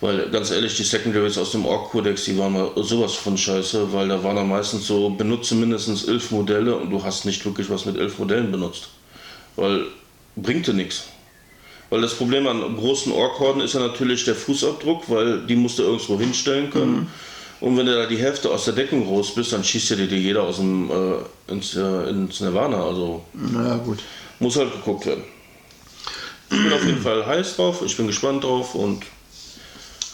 Weil ganz ehrlich, die Secondaries aus dem Org-Kodex, die waren mal sowas von scheiße, weil da waren dann meistens so, benutze mindestens elf Modelle und du hast nicht wirklich was mit elf Modellen benutzt. Weil bringte nichts. Weil das Problem an großen Ork-Horden ist ja natürlich der Fußabdruck, weil die musst du irgendwo hinstellen können. Und wenn du da die Hälfte aus der Deckung raus bist, dann schießt dir die jeder aus dem äh, ins, äh, ins Nirvana. Also naja, gut. muss halt geguckt werden. Ich bin auf jeden Fall heiß drauf, ich bin gespannt drauf und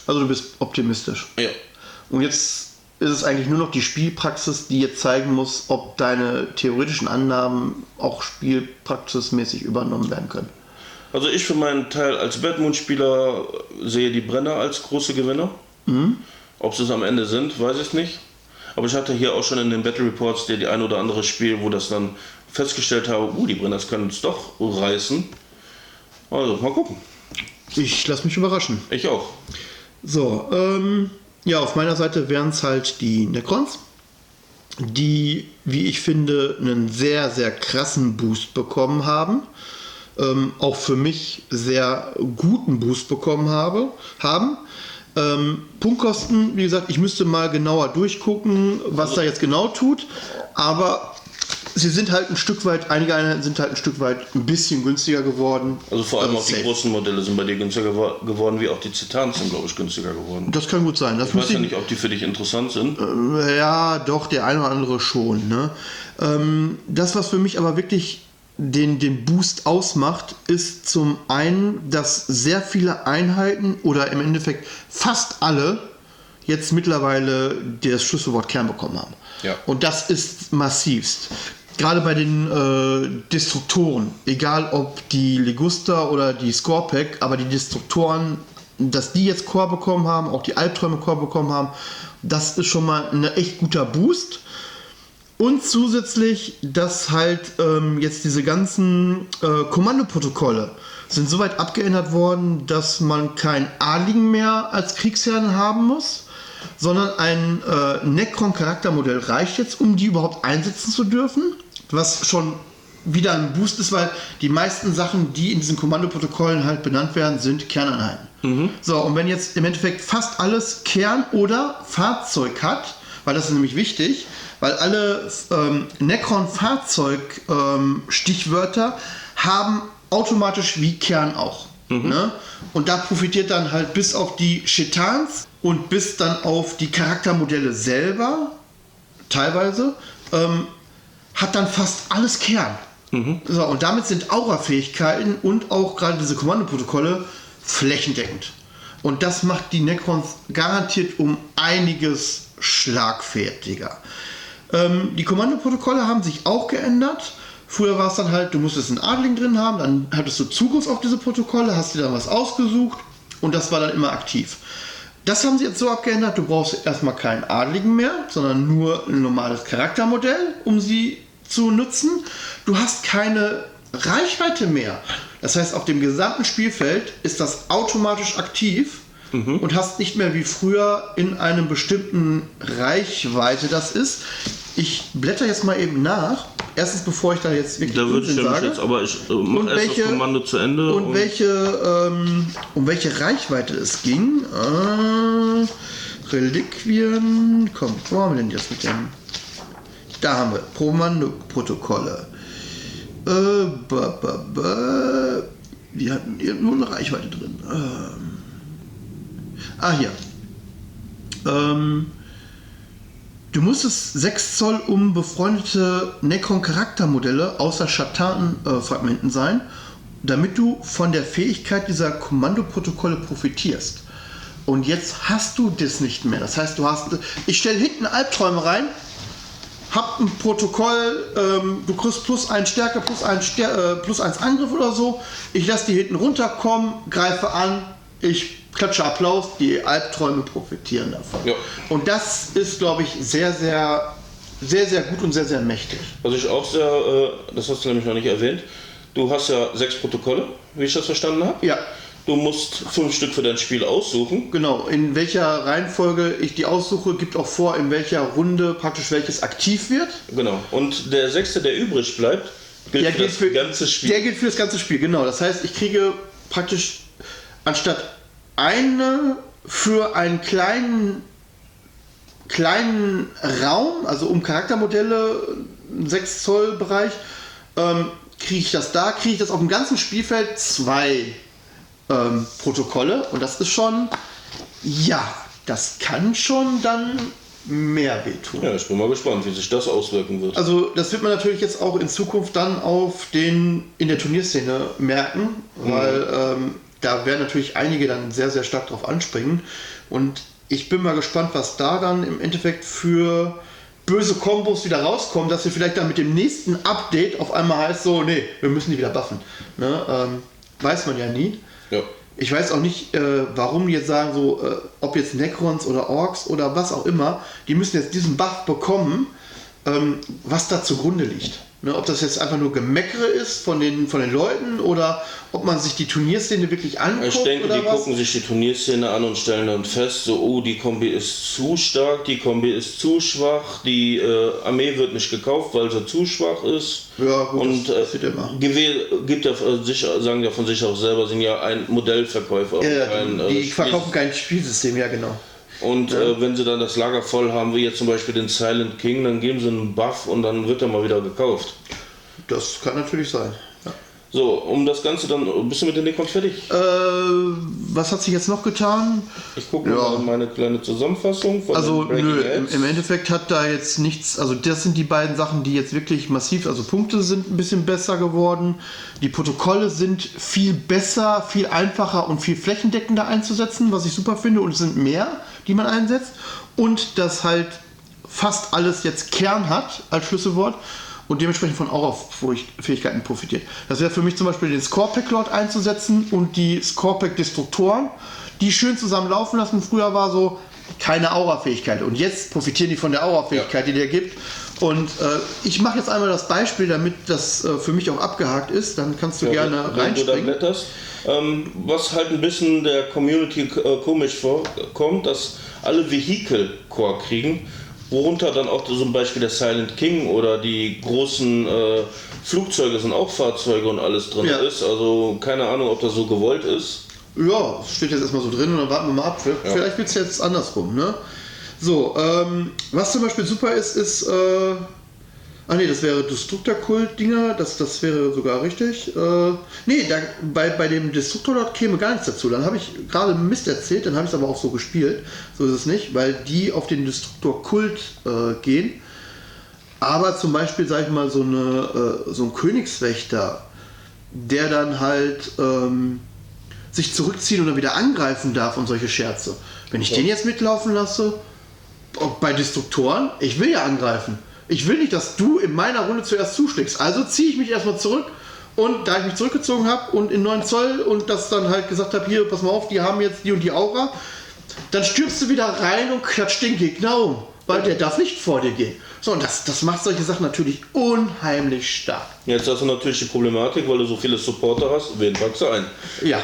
Also du bist optimistisch. ja. Und jetzt ist es eigentlich nur noch die Spielpraxis, die jetzt zeigen muss, ob deine theoretischen Annahmen auch spielpraxismäßig übernommen werden können. Also ich für meinen Teil als Batman-Spieler sehe die Brenner als große Gewinner. Ob sie es am Ende sind, weiß ich nicht. Aber ich hatte hier auch schon in den Battle Reports die, die ein oder andere Spiel, wo das dann festgestellt habe, uh, die Brenners können es doch reißen. Also mal gucken. Ich lasse mich überraschen. Ich auch. So, ähm, ja, auf meiner Seite wären es halt die Necrons, die, wie ich finde, einen sehr, sehr krassen Boost bekommen haben. Ähm, auch für mich sehr guten Boost bekommen habe, haben. Ähm, Punktkosten, wie gesagt, ich müsste mal genauer durchgucken, was da jetzt genau tut. Aber sie sind halt ein Stück weit, einige Einheiten sind halt ein Stück weit ein bisschen günstiger geworden. Also vor allem Ähm, auch die safe. großen Modelle sind bei dir günstiger gewo- geworden, wie auch die Zitans sind, glaube ich, günstiger geworden. Das kann gut sein. Das Ich weiß ja ich, nicht, ob die für dich interessant sind. Ja, doch, der eine oder andere schon. Ne? Ähm, das, was für mich aber wirklich den, den Boost ausmacht, ist zum einen, dass sehr viele Einheiten oder im Endeffekt fast alle jetzt mittlerweile das Schlüsselwort Kern bekommen haben. Ja. Und das ist massivst. Gerade bei den äh, Destruktoren, egal ob die Ligusta oder die Scorepack, aber die Destruktoren, dass die jetzt Core bekommen haben, auch die Albträume Core bekommen haben, das ist schon mal ein echt guter Boost. Und zusätzlich, dass halt ähm, jetzt diese ganzen äh, Kommandoprotokolle sind soweit abgeändert worden, dass man keinen Adligen mehr als Kriegsherrn haben muss, sondern ein äh, Necron-Charaktermodell reicht jetzt, um die überhaupt einsetzen zu dürfen. Was schon wieder ein Boost ist, weil die meisten Sachen, die in diesen Kommandoprotokollen halt benannt werden, sind Kerneinheiten. So, und wenn jetzt im Endeffekt fast alles Kern oder Fahrzeug hat, weil das ist nämlich wichtig, weil alle ähm, Necron-Fahrzeug-Stichwörter haben automatisch wie Kern auch. Ne? Und da profitiert dann halt bis auf die Chetans und bis dann auf die Charaktermodelle selber, teilweise, ähm, hat dann fast alles Kern. So, und damit sind Aura-Fähigkeiten und auch gerade diese Kommandoprotokolle flächendeckend. Und das macht die Necrons garantiert um einiges schlagfertiger. Ähm, die Kommandoprotokolle haben sich auch geändert. Früher war es dann halt, du musstest einen Adling drin haben, dann hattest du Zugriff auf diese Protokolle, hast dir dann was ausgesucht und das war dann immer aktiv. Das haben sie jetzt so abgeändert, du brauchst erstmal keinen Adligen mehr, sondern nur ein normales Charaktermodell, um sie zu nutzen. Du hast keine Reichweite mehr. Das heißt, auf dem gesamten Spielfeld ist das automatisch aktiv und hast nicht mehr wie früher in einem bestimmten Reichweite das ist. Ich blätter jetzt mal eben nach. Erstens, bevor ich da jetzt wirklich Da würde ich sage. jetzt, aber ich äh, mache Und erst welche- das Kommando zu Ende. Und welche, ähm, um welche Reichweite es ging. Äh, Reliquien. Komm, wo haben wir denn jetzt mit dem? Da haben wir Kommando-Protokolle. Äh, ba, ba, ba. Die hatten irgendwo eine Reichweite drin. Ähm. Ah, hier. Ähm, du musstest 6 Zoll um befreundete Necron-Charaktermodelle außer Schattan-Fragmenten sein, damit du von der Fähigkeit dieser Kommandoprotokolle profitierst. Und jetzt hast du das nicht mehr. Das heißt, du hast. Ich stelle hinten Albträume rein, hab ein Protokoll, ähm, du kriegst plus ein Stärke, plus ein, Ster äh, Angriff oder so. Ich lasse die hinten runterkommen, greife an, ich klatsche Applaus, die Albträume profitieren davon. Ja. Und das ist, glaube ich, sehr, sehr, sehr, sehr gut und sehr, sehr mächtig. Was ich auch sehr, äh, das hast du nämlich noch nicht erwähnt, du hast ja sechs Protokolle, wie ich das verstanden habe. Ja, Du musst fünf Stück für dein Spiel aussuchen. genau. In welcher Reihenfolge ich die aussuche, gibt auch vor, in welcher Runde praktisch welches aktiv wird. Genau. Und der sechste, der übrig bleibt, gilt Der für das für, ganze Spiel. Der gilt für das ganze Spiel, genau. Das heißt, ich kriege praktisch anstatt eine für einen kleinen, kleinen Raum, also um Charaktermodelle, 6 Zoll Bereich, ähm, kriege ich das da, kriege ich das auf dem ganzen Spielfeld zwei ähm, Protokolle und das ist schon, ja, das kann schon dann mehr wehtun. ja, ich bin mal gespannt, wie sich das auswirken wird. Also das wird man natürlich jetzt auch in Zukunft dann auf den in der Turnierszene merken, weil ähm, da werden natürlich einige dann sehr, sehr stark drauf anspringen. Und ich bin mal gespannt, was da dann im Endeffekt für böse Kombos wieder rauskommen, dass wir vielleicht dann mit dem nächsten Update auf einmal heißt so, nee, wir müssen die wieder buffen. Ne? Ähm, weiß man ja nie. ja. Ich weiß auch nicht, äh, warum die jetzt sagen, so, äh, ob jetzt Necrons oder Orks oder was auch immer, die müssen jetzt diesen Buff bekommen, ähm, was da zugrunde liegt. Ne, ob das jetzt einfach nur Gemeckere ist von den, von den Leuten oder ob man sich die Turnierszene wirklich anguckt Ich denke, oder die was. gucken sich die Turnierszene an und stellen dann fest, so, oh, die Kombi ist zu stark, die Kombi ist zu schwach, die äh, Armee wird nicht gekauft, weil sie zu schwach ist. Ja, gut, und das äh, immer. GW gibt ja äh, sich, sagen ja von sich auch selber, sind ja ein Modellverkäufer. Ja, kein, äh, die Spiel- verkaufen kein Spielsystem, ja genau. Und äh, wenn sie dann das Lager voll haben, wie jetzt zum Beispiel den Silent King, dann geben sie einen Buff und dann wird er mal wieder gekauft. Das kann natürlich sein. So, um das Ganze dann, bist du mit den Necrons fertig? Äh, was hat sich jetzt noch getan? Ich gucke Ja. mal meine kleine Zusammenfassung Also nö, im, Edge. im Endeffekt hat da jetzt nichts, also das sind die beiden Sachen, die jetzt wirklich massiv, also Punkte sind ein bisschen besser geworden, die Protokolle sind viel besser, viel einfacher und viel flächendeckender einzusetzen, was ich super finde und es sind mehr, die man einsetzt und dass halt fast alles jetzt Kern hat als Schlüsselwort und dementsprechend von Aura-Fähigkeiten profitiert. Das wäre für mich zum Beispiel den Scorepack-Lord einzusetzen und die Scorepack-Destruktoren, die schön zusammen laufen lassen. Früher war so keine Aura-Fähigkeit und jetzt profitieren die von der Aura-Fähigkeit, die der gibt. Und äh, ich mache jetzt einmal das Beispiel, damit das äh, für mich auch abgehakt ist. Dann kannst du gerne wenn du da reinspringen. blätterst. Ähm, was halt ein bisschen der Community äh, komisch vorkommt, dass alle Vehicle Core kriegen, worunter dann auch zum Beispiel der Silent King oder die großen äh, Flugzeuge sind auch Fahrzeuge und alles drin Ja. ist. Also keine Ahnung, ob das so gewollt ist. Ja, steht jetzt erstmal so drin und dann warten wir mal ab. Vielleicht wird es jetzt andersrum, ne? So, ähm, was zum Beispiel super ist, ist, äh, ah nee, das wäre Destruktor-Kult-Dinger, das, das wäre sogar richtig. Äh, nee, da, bei, bei dem Destruktor dort käme gar nichts dazu. Dann habe ich gerade Mist erzählt, dann habe ich es aber auch so gespielt. So ist es nicht, weil die auf den Destruktor-Kult äh, gehen. Aber zum Beispiel, sag ich mal, so, eine, äh, so ein Königswächter, der dann halt ähm, sich zurückziehen oder wieder angreifen darf und solche Scherze. Wenn ich den jetzt mitlaufen lasse, bei Destruktoren, ich will ja angreifen. Ich will nicht, dass du in meiner Runde zuerst zuschlägst. Also ziehe ich mich erstmal zurück und da ich mich zurückgezogen habe und in 9 Zoll und das dann halt gesagt habe, hier, pass mal auf, die haben jetzt die und die Aura, dann stürmst du wieder rein und klatscht den Gegner um. weil der darf nicht vor dir gehen. So, und das, das macht solche Sachen natürlich unheimlich stark. Jetzt hast du natürlich die Problematik, weil du so viele Supporter hast, wen packst du ein? Ja,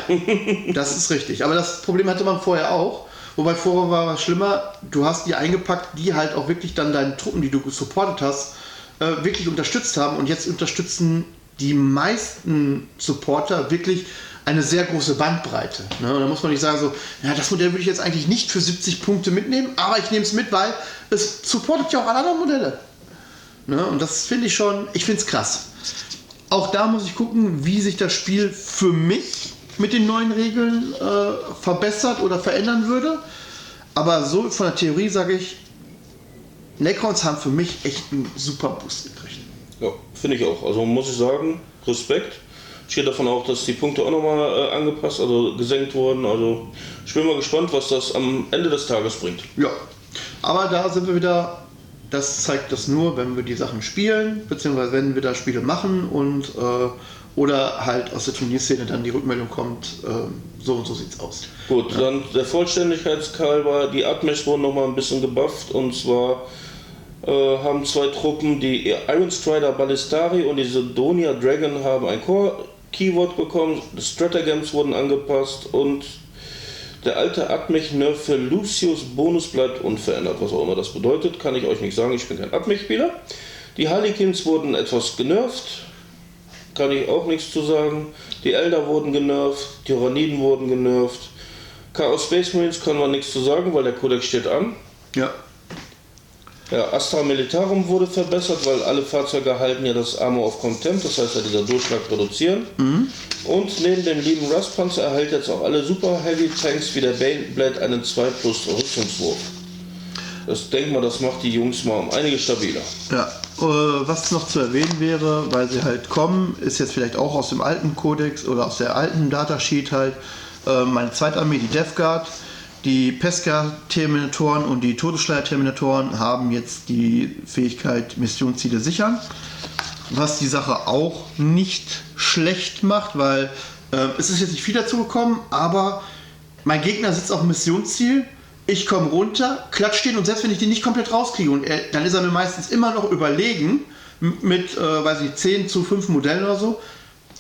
das ist richtig. Aber das Problem hatte man vorher auch. Wobei vorher war es schlimmer, du hast die eingepackt, die halt auch wirklich dann deine Truppen, die du supportet hast, äh, wirklich unterstützt haben. Und jetzt unterstützen die meisten Supporter wirklich eine sehr große Bandbreite. Ne? Und da muss man nicht sagen, so, ja, das Modell würde ich jetzt eigentlich nicht für 70 Punkte mitnehmen, aber ich nehme es mit, weil es supportet ja auch alle anderen Modelle. Ne? Und das finde ich schon, ich finde es krass. Auch da muss ich gucken, wie sich das Spiel für mich mit den neuen Regeln äh, verbessert oder verändern würde. Aber so von der Theorie sage ich, Necrons haben für mich echt einen super Boost gekriegt. Ja, finde ich auch. Also muss ich sagen, Respekt. Ich gehe davon auch, dass die Punkte auch nochmal äh, angepasst, also gesenkt wurden. Also ich bin mal gespannt, was das am Ende des Tages bringt. Ja, aber da sind wir wieder, das zeigt das nur, wenn wir die Sachen spielen, beziehungsweise wenn wir da Spiele machen und äh, oder halt aus der Turnierszene dann die Rückmeldung kommt, äh, so und so sieht's aus. Gut, dann der Vollständigkeitshalber, die Atmesh wurden nochmal ein bisschen gebufft. Und zwar äh, haben zwei Truppen, die Iron Strider Ballistari und die Sidonia Dragon haben ein Core Keyword bekommen, die Stratagems wurden angepasst und der alte Atmech Nerf für Lucius Bonus bleibt unverändert, was auch immer das bedeutet, kann ich euch nicht sagen, ich bin kein Atmech-Spieler. Die Harlequins wurden etwas genervt, kann ich auch nichts zu sagen. Die Elder wurden genervt, die Tyranniden wurden genervt. Chaos Space Marines können wir nichts zu sagen, weil der Codex steht an. Ja. Ja, Astra Militarum wurde verbessert, weil alle Fahrzeuge halten ja das Armor of Contempt, das heißt ja dieser Durchschlag reduzieren. Und neben dem lieben Rustpanzer erhält jetzt auch alle Super Heavy Tanks wie der Baneblade einen 2 plus Rüstungswurf. Das denke mal, das macht die Jungs mal um einige stabiler. Ja, was noch zu erwähnen wäre, weil sie halt kommen, ist jetzt vielleicht auch aus dem alten Kodex oder aus der alten Datasheet halt, äh, meine zweite Armee, die Death Guard. Die Pesca-Terminatoren und die Todesschleier-Terminatoren haben jetzt die Fähigkeit Missionsziele sichern, was die Sache auch nicht schlecht macht, weil äh, es ist jetzt nicht viel dazu gekommen, aber mein Gegner sitzt auf dem Missionsziel, ich komme runter, klatsch den und selbst wenn ich den nicht komplett rauskriege, und er, dann ist er mir meistens immer noch überlegen mit, äh, weiß ich, 10 zu 5 Modellen oder so.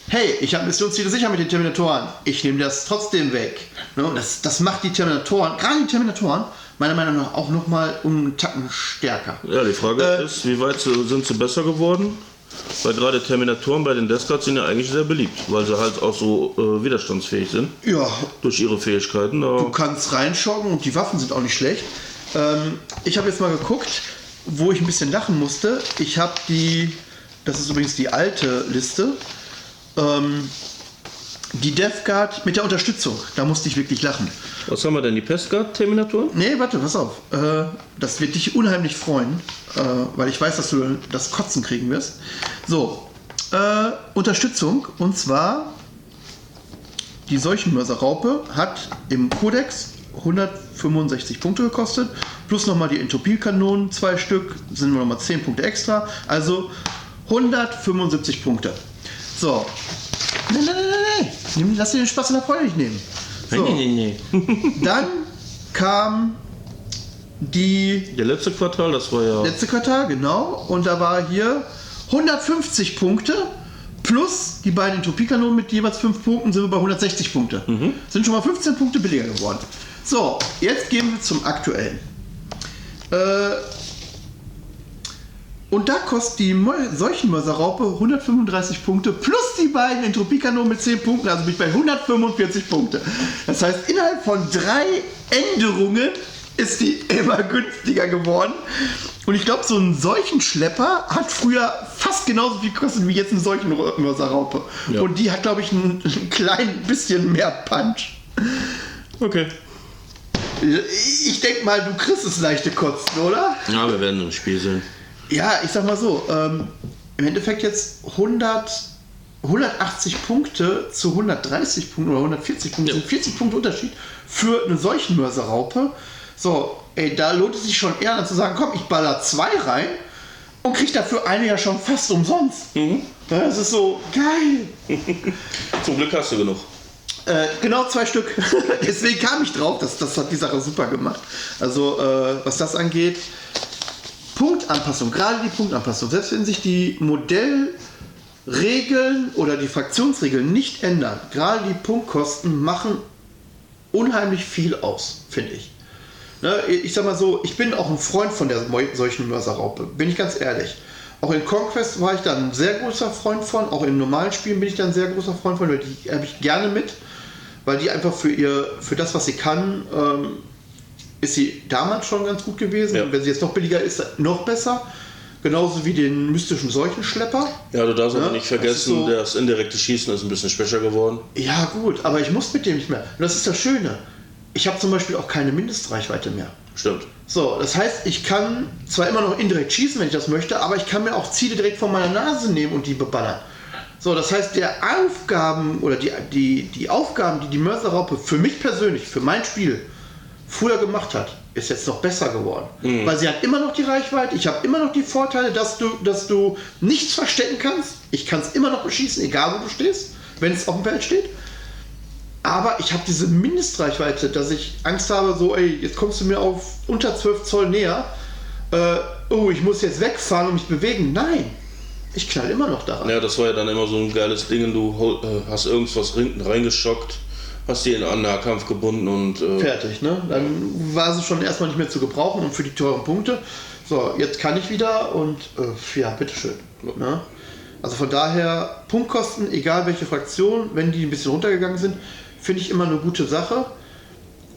Hey, ich habe Missionsziele sicher mit den Terminatoren. Ich nehme das trotzdem weg. Ne? und Das, das macht die Terminatoren, gerade die Terminatoren, meiner Meinung nach auch nochmal um einen Tacken stärker. Ja, die Frage Äh, ist, wie weit sind sie besser geworden? Weil gerade Terminatoren bei den Deathguards sind ja eigentlich sehr beliebt, weil sie halt auch so äh, widerstandsfähig sind Ja, durch ihre Fähigkeiten. Du kannst reinschauen und die Waffen sind auch nicht schlecht. Ähm, ich habe jetzt mal geguckt, wo ich ein bisschen lachen musste. Ich habe die, das ist übrigens die alte Liste, ähm, die Death Guard mit der Unterstützung. Da musste ich wirklich lachen. was haben wir denn? Die Pestguard-Terminatoren? Nee, warte, pass auf. Äh, das wird dich unheimlich freuen, äh, weil ich weiß, dass du das Kotzen kriegen wirst. So, äh, Unterstützung und zwar die Seuchenmörserraupe hat im Kodex 165 Punkte gekostet, plus nochmal die Entropiekanonen, zwei Stück, sind nochmal 10 Punkte extra, also 175 Punkte. So. Nein, nein, nein, Nimm- Lass dir den Spaß in der Freude nicht nehmen. So. nee. Dann kam die Der letzte Quartal, das war ja. letzte Quartal, genau. Und da war hier 150 Punkte plus die beiden Entropiekanonen mit jeweils 5 Punkten sind wir bei 160 Punkte. Sind schon mal 15 Punkte billiger geworden. So, jetzt gehen wir zum aktuellen. Äh, und da kostet die Seuchenmörserraupe 135 Punkte plus die beiden Entropiekanonen mit 10 Punkten, also bin ich bei 145 Punkte. Das heißt, innerhalb von drei Änderungen ist die immer günstiger geworden. Und ich glaube, so ein Seuchenschlepper hat früher fast genauso viel gekostet wie jetzt eine Seuchenmörserraupe. Ja. Und die hat, glaube ich, ein, ein klein bisschen mehr Punch. Okay. Ich denke mal, du kriegst es leichte Kosten, oder? Ja, wir werden im Spiel sehen. Ja, ich sag mal so, ähm, im Endeffekt jetzt 100, 180 Punkte zu 130 Punkten oder 140 Punkte, Ja. sind 40 Punkte Unterschied für eine Seuchenmörserraupe. So, ey, da lohnt es sich schon eher dann zu sagen, komm, ich baller zwei rein und krieg dafür eine ja schon fast umsonst. Ja, das ist so geil. Zum Glück hast du genug. Äh, genau zwei Stück. Deswegen kam ich drauf. Das, das hat die Sache super gemacht. Also, äh, was das angeht, Punktanpassung, gerade die Punktanpassung, selbst wenn sich die Modellregeln oder die Fraktionsregeln nicht ändern, gerade die Punktkosten machen unheimlich viel aus, finde ich. Ne, ich sag mal so, ich bin auch ein Freund von der solchen Mörserraupe, bin ich ganz ehrlich. Auch in Conquest war ich dann ein sehr großer Freund von, auch in normalen Spielen bin ich dann ein sehr großer Freund von, die habe ich gerne mit, weil die einfach für ihr, für das, was sie kann, ähm, ist sie damals schon ganz gut gewesen. Ja. Und wenn sie jetzt noch billiger ist, noch besser. Genauso wie den mystischen Seuchenschlepper. Ja, du darfst ja, aber nicht vergessen, das, so, das indirekte Schießen ist ein bisschen schwächer geworden. Ja, gut, aber ich muss mit dem nicht mehr. Und das ist das Schöne. Ich habe zum Beispiel auch keine Mindestreichweite mehr. Stimmt. So, das heißt, ich kann zwar immer noch indirekt schießen, wenn ich das möchte, aber ich kann mir auch Ziele direkt vor meiner Nase nehmen und die beballern. So, das heißt, der Aufgaben oder die, die, die Aufgaben, die die Mörserraupe für mich persönlich, für mein Spiel früher gemacht hat, ist jetzt noch besser geworden. Mhm. Weil sie hat immer noch die Reichweite, ich habe immer noch die Vorteile, dass du, dass du nichts verstecken kannst. Ich kann es immer noch beschießen, egal wo du stehst, wenn es auf dem Feld steht. Aber ich habe diese Mindestreichweite, dass ich Angst habe, so, ey, jetzt kommst du mir auf unter 12 Zoll näher. Äh, oh, ich muss jetzt wegfahren und mich bewegen. Nein, ich knall immer noch daran. Ja, das war ja dann immer so ein geiles Ding. Du äh, hast irgendwas reingeschockt, hast die in einen Nahkampf gebunden und. Äh Fertig, ne? Dann war sie schon erstmal nicht mehr zu gebrauchen und für die teuren Punkte. So, jetzt kann ich wieder und äh, ja, bitteschön. Ne? Also von daher, Punktkosten, egal welche Fraktion, wenn die ein bisschen runtergegangen sind, finde ich immer eine gute Sache.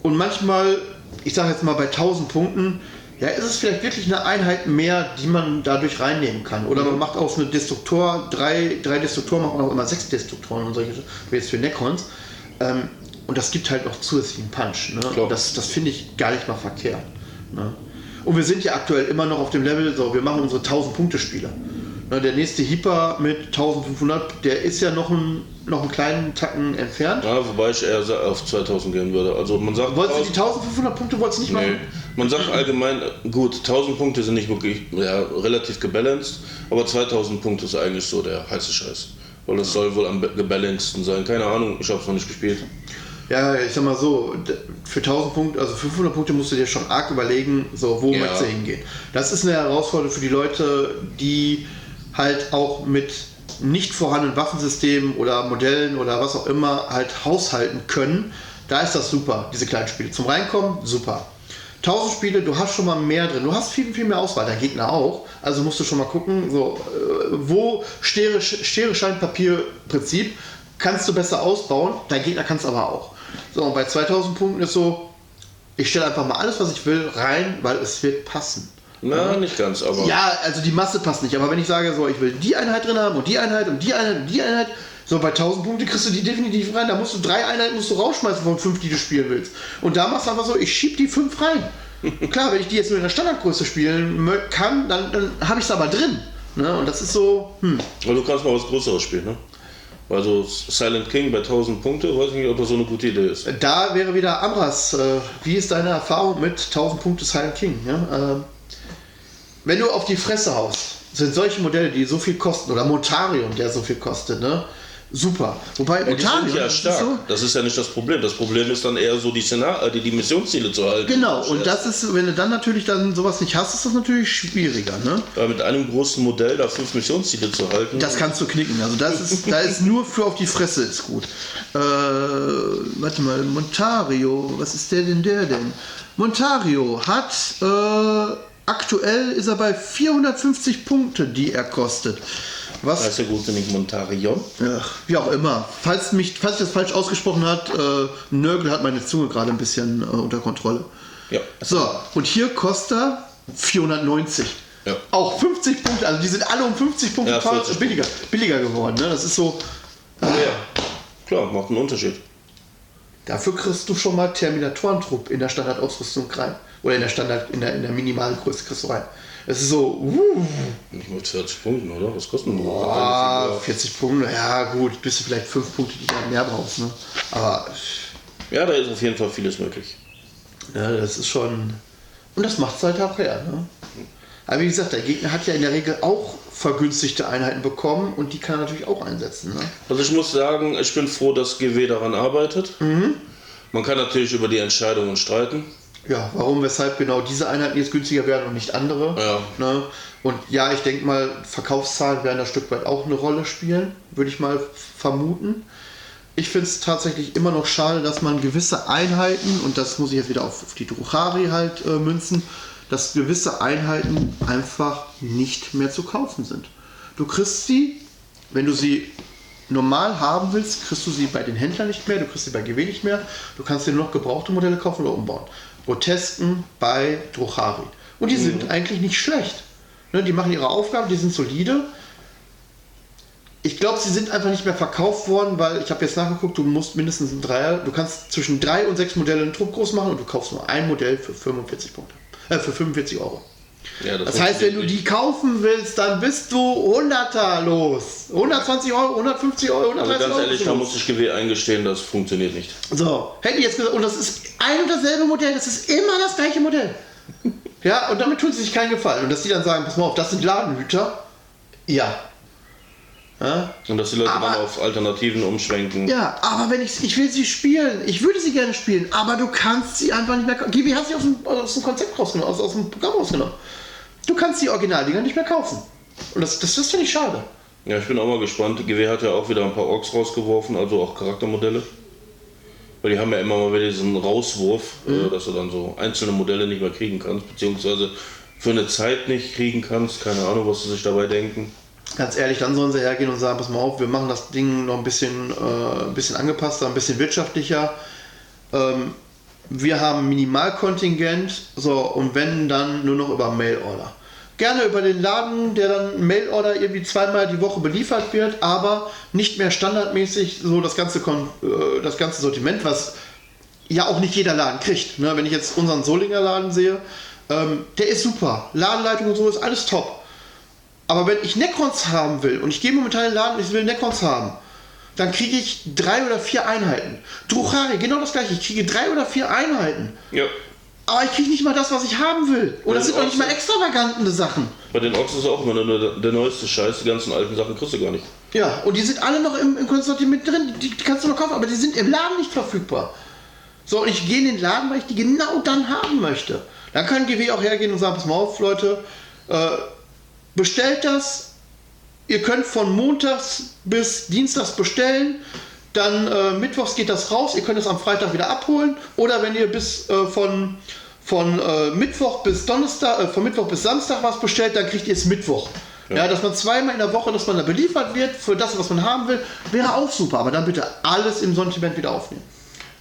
Und manchmal, ich sage jetzt mal bei 1000 Punkten, ja, ist es vielleicht wirklich eine Einheit mehr, die man dadurch reinnehmen kann. Oder man macht aus einem Destruktor, drei, drei Destruktoren, macht man auch immer sechs Destruktoren und solche, jetzt für Necrons. Ähm, und das gibt halt noch zusätzlichen Punch. Ne? Und das, das finde ich gar nicht mal verkehrt. Ne? Und wir sind ja aktuell immer noch auf dem Level, so, wir machen unsere 1000-Punkte-Spiele. Ne, der nächste Hyper mit 1500, der ist ja noch, ein, noch einen kleinen Tacken entfernt. Ja, wobei ich eher auf 2000 gehen würde. Also man sagt. Wolltest du die 1500 Punkte wolltest nicht nee. machen? Man sagt allgemein, gut, 1000 Punkte sind nicht wirklich ja, relativ gebalanced, aber 2000 Punkte ist eigentlich so der heiße Scheiß. Weil das soll wohl am gebalancedsten sein. Keine Ahnung, ich habe es noch nicht gespielt. Ja, ich sag mal so, für 1000 Punkte, also 500 Punkte musst du dir schon arg überlegen, so wo ja. möchtest du hingehen. Das ist eine Herausforderung für die Leute, die halt auch mit nicht vorhandenen Waffensystemen oder Modellen oder was auch immer halt haushalten können. Da ist das super, diese kleinen Spiele. Zum Reinkommen, super. 1000 Spiele, du hast schon mal mehr drin. Du hast viel, viel mehr Auswahl, dein Gegner auch. Also musst du schon mal gucken, so, äh, wo Schere, Schere, Schein, Papier Prinzip kannst du besser ausbauen, dein Gegner kann es aber auch. So, und bei 2000 Punkten ist so, ich stelle einfach mal alles, was ich will, rein, weil es wird passen. Na, nicht ganz, aber. Ja, also die Masse passt nicht. Aber wenn ich sage, so, ich will die Einheit drin haben und die Einheit und die Einheit und die Einheit, so bei 1000 Punkten kriegst du die definitiv rein. Da musst du drei Einheiten musst du rausschmeißen von fünf, die du spielen willst. Und da machst du einfach so, ich schieb die fünf rein. Klar, wenn ich die jetzt nur in der Standardgröße spielen kann, dann, dann habe ich es aber drin. Ne? Und das ist so, hm. Aber du kannst mal was Größeres spielen, ne? Also Silent King bei 1000 Punkte, weiß ich nicht, ob das so eine gute Idee ist. Da wäre wieder Amras. Äh, wie ist deine Erfahrung mit 1000 Punkte Silent King? Ja? Ähm, wenn du auf die Fresse haust, sind solche Modelle, die so viel kosten, oder Montarion, der so viel kostet, ne? Super. Wobei ja, Montarion, ja stark. Ist so, das ist ja nicht das Problem. Das Problem ist dann eher so die, Szenar äh, die, die Missionsziele zu halten. Genau, und das ist, wenn du dann natürlich dann sowas nicht hast, ist das natürlich schwieriger. Ne? Ja, mit einem großen Modell da fünf Missionsziele zu halten. Das kannst du knicken. Also das ist, da ist nur für auf die Fresse ist gut. Äh, warte mal, Montario, was ist der denn der denn? Montario hat äh, Aktuell ist er bei 450 Punkte, die er kostet. Was? Heißt der gute nicht Montarion? Ja, wie auch immer. Falls, mich, falls ich das falsch ausgesprochen hat, äh, Nörgel hat meine Zunge gerade ein bisschen äh, unter Kontrolle. Ja. So, und hier kostet er 490. Ja. Auch 50 Punkte, also die sind alle um 50 Punkte ja, billiger, billiger geworden. Ne? Das ist so. Äh, ja, klar, macht einen Unterschied. Dafür kriegst du schon mal Terminatorentrupp in der Standardausrüstung rein. Oder in der Standard, in der, in der minimalen Größe kriegst du rein. Es ist so, uh. Nicht mal 40 Punkte, oder? Was kostet denn Boah, 40 Punkte, ja gut, bis du vielleicht 5 Punkte, die du mehr brauchst. Ne? Aber. Ja, da ist auf jeden Fall vieles möglich. Ja, das ist schon. Und das macht es halt auch her. Ne? Aber wie gesagt, der Gegner hat ja in der Regel auch vergünstigte Einheiten bekommen und die kann er natürlich auch einsetzen. Ne? Also ich muss sagen, ich bin froh, dass GW daran arbeitet. Mhm. Man kann natürlich über die Entscheidungen streiten. Ja, warum, weshalb genau diese Einheiten jetzt günstiger werden und nicht andere. Ja. Ne? Und ja, ich denke mal, Verkaufszahlen werden da ein Stück weit auch eine Rolle spielen, würde ich mal vermuten. Ich finde es tatsächlich immer noch schade, dass man gewisse Einheiten, und das muss ich jetzt wieder auf, auf die Druchari halt äh, münzen, dass gewisse Einheiten einfach nicht mehr zu kaufen sind. Du kriegst sie, wenn du sie normal haben willst, kriegst du sie bei den Händlern nicht mehr, du kriegst sie bei GW nicht mehr, du kannst dir nur noch gebrauchte Modelle kaufen oder umbauen. Grotesken bei Druchari. Und die sind eigentlich nicht schlecht. Ne, die machen ihre Aufgaben, die sind solide. Ich glaube, sie sind einfach nicht mehr verkauft worden, weil ich habe jetzt nachgeguckt, du musst mindestens ein Dreier, du kannst zwischen drei und sechs Modelle einen Druck groß machen und du kaufst nur ein Modell für 45 Punkte. Äh, für 45 Euro. Ja, Das heißt, wenn du die kaufen willst, dann bist du 100er los. 120 Euro, 150 Euro, Also 130 ganz Euro. ehrlich, da muss ich GW eingestehen, das funktioniert nicht. So, hätte ich jetzt gesagt, und das ist ein und dasselbe Modell, das ist immer das gleiche Modell. Ja, und damit tun sie sich keinen Gefallen. Und dass die dann sagen, pass mal auf, das sind Ladenhüter. Ja. Ja, Und dass die Leute Aber- dann auf Alternativen umschwenken. ja aber wenn ich, ich will sie spielen, ich würde sie gerne spielen, aber du kannst sie einfach nicht mehr kaufen. GB hat sie aus dem, aus dem Konzept rausgenommen, aus, aus dem Programm rausgenommen. Du kannst die Originaldinger nicht mehr kaufen. Und das, das, das finde ich schade. Ja, ich bin auch mal gespannt. GW hat ja auch wieder ein paar Orks rausgeworfen, also auch Charaktermodelle. Weil die haben ja immer mal wieder diesen Rauswurf, Mhm. äh, dass du dann so einzelne Modelle nicht mehr kriegen kannst, beziehungsweise für eine Zeit nicht kriegen kannst. Keine Ahnung, was sie sich dabei denken. Ganz ehrlich, dann sollen sie hergehen und sagen, pass mal auf, wir machen das Ding noch ein bisschen, äh, ein bisschen angepasster, ein bisschen wirtschaftlicher. Ähm, wir haben Minimalkontingent, so, und wenn, dann nur noch über Mailorder. Gerne über den Laden, der dann Mailorder irgendwie zweimal die Woche beliefert wird, aber nicht mehr standardmäßig so das ganze, Kon äh, das ganze Sortiment, was ja auch nicht jeder Laden kriegt. Ne? Wenn ich jetzt unseren Solinger Laden sehe, ähm, der ist super. Ladenleitung und so ist alles top. Aber wenn ich Necrons haben will und ich gehe momentan in den Laden und ich will Necrons haben, dann kriege ich drei oder vier Einheiten. Druchari, genau das gleiche. Ich kriege drei oder vier Einheiten. Ja, Aber ich kriege nicht mal das, was ich haben will. Und das sind noch nicht mal auch extravagante Sachen. bei den Orks ist auch immer nur der, neueste Scheiß. Die ganzen alten Sachen kriegst du gar nicht. Ja, und die sind alle noch im, im Sortiment drin. Die, die kannst du noch kaufen, aber die sind im Laden nicht verfügbar. So, und ich gehe in den Laden, weil ich die genau dann haben möchte. Dann kann GW auch hergehen und sagen, pass mal auf, Leute, äh, bestellt das. Ihr könnt von montags bis dienstags bestellen. Dann äh, mittwochs geht das raus. Ihr könnt es am Freitag wieder abholen. Oder wenn ihr bis äh, von, von äh, Mittwoch bis Donnerstag, äh, von Mittwoch bis Samstag was bestellt, dann kriegt ihr es Mittwoch. Ja. dass man zweimal in der Woche, dass man da beliefert wird für das, was man haben will, wäre auch super. Aber dann bitte alles im Sortiment wieder aufnehmen.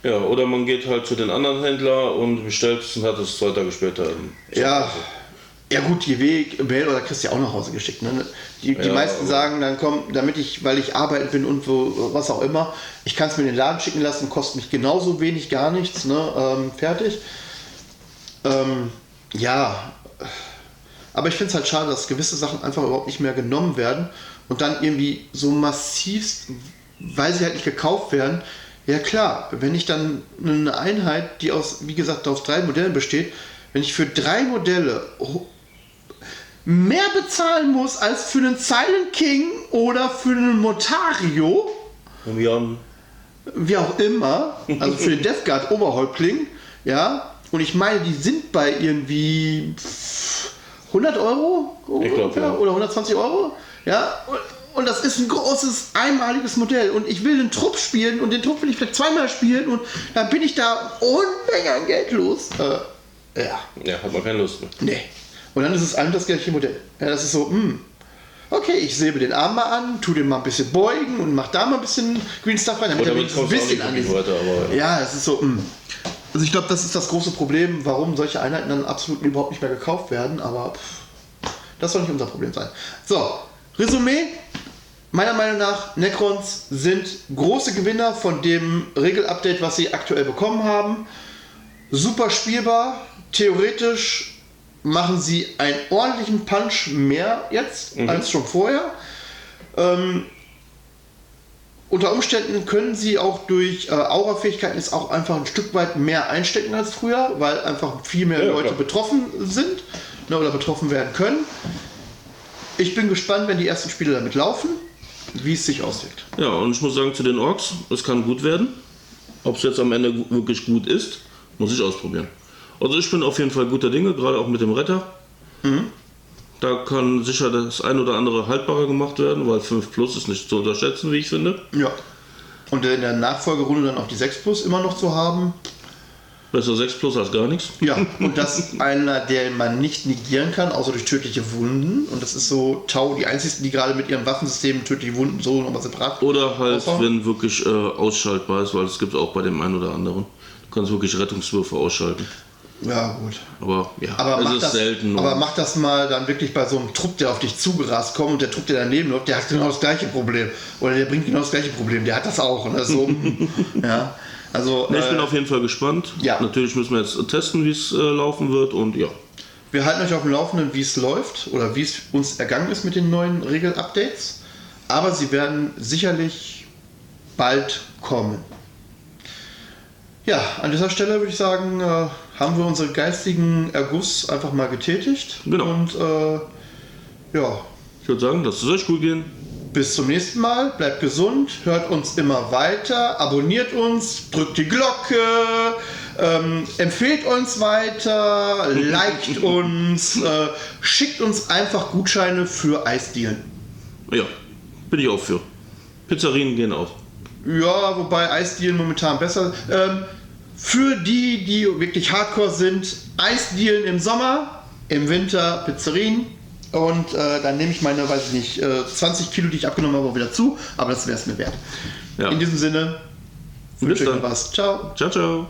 Ja, oder man geht halt zu den anderen Händler und bestellt es und hat es zwei Tage später. Ja, ja gut, die Weg, Mail oder kriegst ja auch nach Hause geschickt. Ne? Die, die Ja, meisten sagen dann, komm, damit ich, weil ich arbeiten bin und wo, was auch immer, ich kann es mir in den Laden schicken lassen, kostet mich genauso wenig, gar nichts, ne? ähm, fertig. Ähm, ja, aber ich finde es halt schade, dass gewisse Sachen einfach überhaupt nicht mehr genommen werden und dann irgendwie so massivst, weil sie halt nicht gekauft werden. Ja klar, wenn ich dann eine Einheit, die aus, wie gesagt, aus drei Modellen besteht, wenn ich für drei Modelle mehr bezahlen muss als für einen Silent King oder für einen Motario, Jan. wie auch immer, also für den Death Guard Oberhäuptling, ja, und ich meine, die sind bei irgendwie 100 Euro glaub, ja. oder 120 Euro, ja, und, und das ist ein großes, einmaliges Modell und ich will den Trupp spielen und den Trupp will ich vielleicht zweimal spielen und dann bin ich da Unmengen an Geld los. Äh, ja, Ja, hat man keine Lust mehr. nee. Und dann ist es allem das gleiche Modell. Ja, das ist so, hm. Okay, ich säbe den Arm mal an, tu den mal ein bisschen beugen und mach da mal ein bisschen Green Stuff rein, damit er ein bisschen nicht an wirklich weiter, aber ja, es ist so. mh. Also ich glaube, das ist das große Problem, warum solche Einheiten dann absolut überhaupt nicht mehr gekauft werden. Aber pff, das soll nicht unser Problem sein. So, Resümee. Meiner Meinung nach, Necrons sind große Gewinner von dem Regelupdate, was sie aktuell bekommen haben. Super spielbar. Theoretisch machen sie einen ordentlichen Punch mehr jetzt als schon vorher. Ähm, unter Umständen können sie auch durch äh, Aura-Fähigkeiten jetzt auch einfach ein Stück weit mehr einstecken als früher, weil einfach viel mehr Ja, Leute klar. betroffen sind ne, oder betroffen werden können. Ich bin gespannt, wenn die ersten Spiele damit laufen, wie es sich auswirkt. Ja, und ich muss sagen, zu den Orks, es kann gut werden. Ob es jetzt am Ende wirklich gut ist, muss ich ausprobieren. Also ich bin auf jeden Fall guter Dinge, gerade auch mit dem Retter. Da kann sicher das ein oder andere haltbarer gemacht werden, weil 5 Plus ist nicht zu unterschätzen, wie ich finde. Ja. Und in der Nachfolgerunde dann auch die 6 Plus immer noch zu haben. Besser 6 Plus als gar nichts. Ja, und das einer, der man nicht negieren kann, außer durch tödliche Wunden. Und das ist so Tau, die einzigen, die gerade mit ihrem Waffensystem tödliche Wunden so nochmal separat. Oder halt, aushauen. wenn wirklich äh, ausschaltbar ist, weil es gibt auch bei dem einen oder anderen. Du kannst wirklich Rettungswürfe ausschalten. Ja, gut. Aber ja, Aber es ist das, selten. aber mach das mal dann wirklich bei so einem Trupp, der auf dich zugerast kommt und der Trupp, der daneben läuft, der hat genau das gleiche Problem. Oder der bringt genau das gleiche Problem. Der hat das auch. Und das ist so, ja. Also, Ne, ich bin äh, auf jeden Fall gespannt. ja. Natürlich müssen wir jetzt testen, wie es äh, laufen wird und ja. wir halten euch auf dem Laufenden, wie es läuft oder wie es uns ergangen ist mit den neuen Regel-Updates. Aber sie werden sicherlich bald kommen. Ja, an dieser Stelle würde ich sagen, äh, haben wir unseren geistigen Erguss einfach mal getätigt. Genau. Und äh, ja, Ich würde sagen, lasst es euch gut gehen. bis zum nächsten Mal. Bleibt gesund, hört uns immer weiter, abonniert uns, drückt die Glocke, ähm, empfehlt uns weiter, liked uns, äh, schickt uns einfach Gutscheine für Eisdielen. Ja, bin ich auch für. Pizzerien gehen auch. Ja, wobei Eisdielen momentan besser. Ähm, für die, die wirklich hardcore sind, Eisdielen im Sommer, im Winter Pizzerien. Und äh, dann nehme ich meine, weiß ich nicht, äh, 20 Kilo, die ich abgenommen habe, auch wieder zu. Aber das wäre es mir wert. Ja. In diesem Sinne, wünsche euch was. Ciao. Ciao, ciao.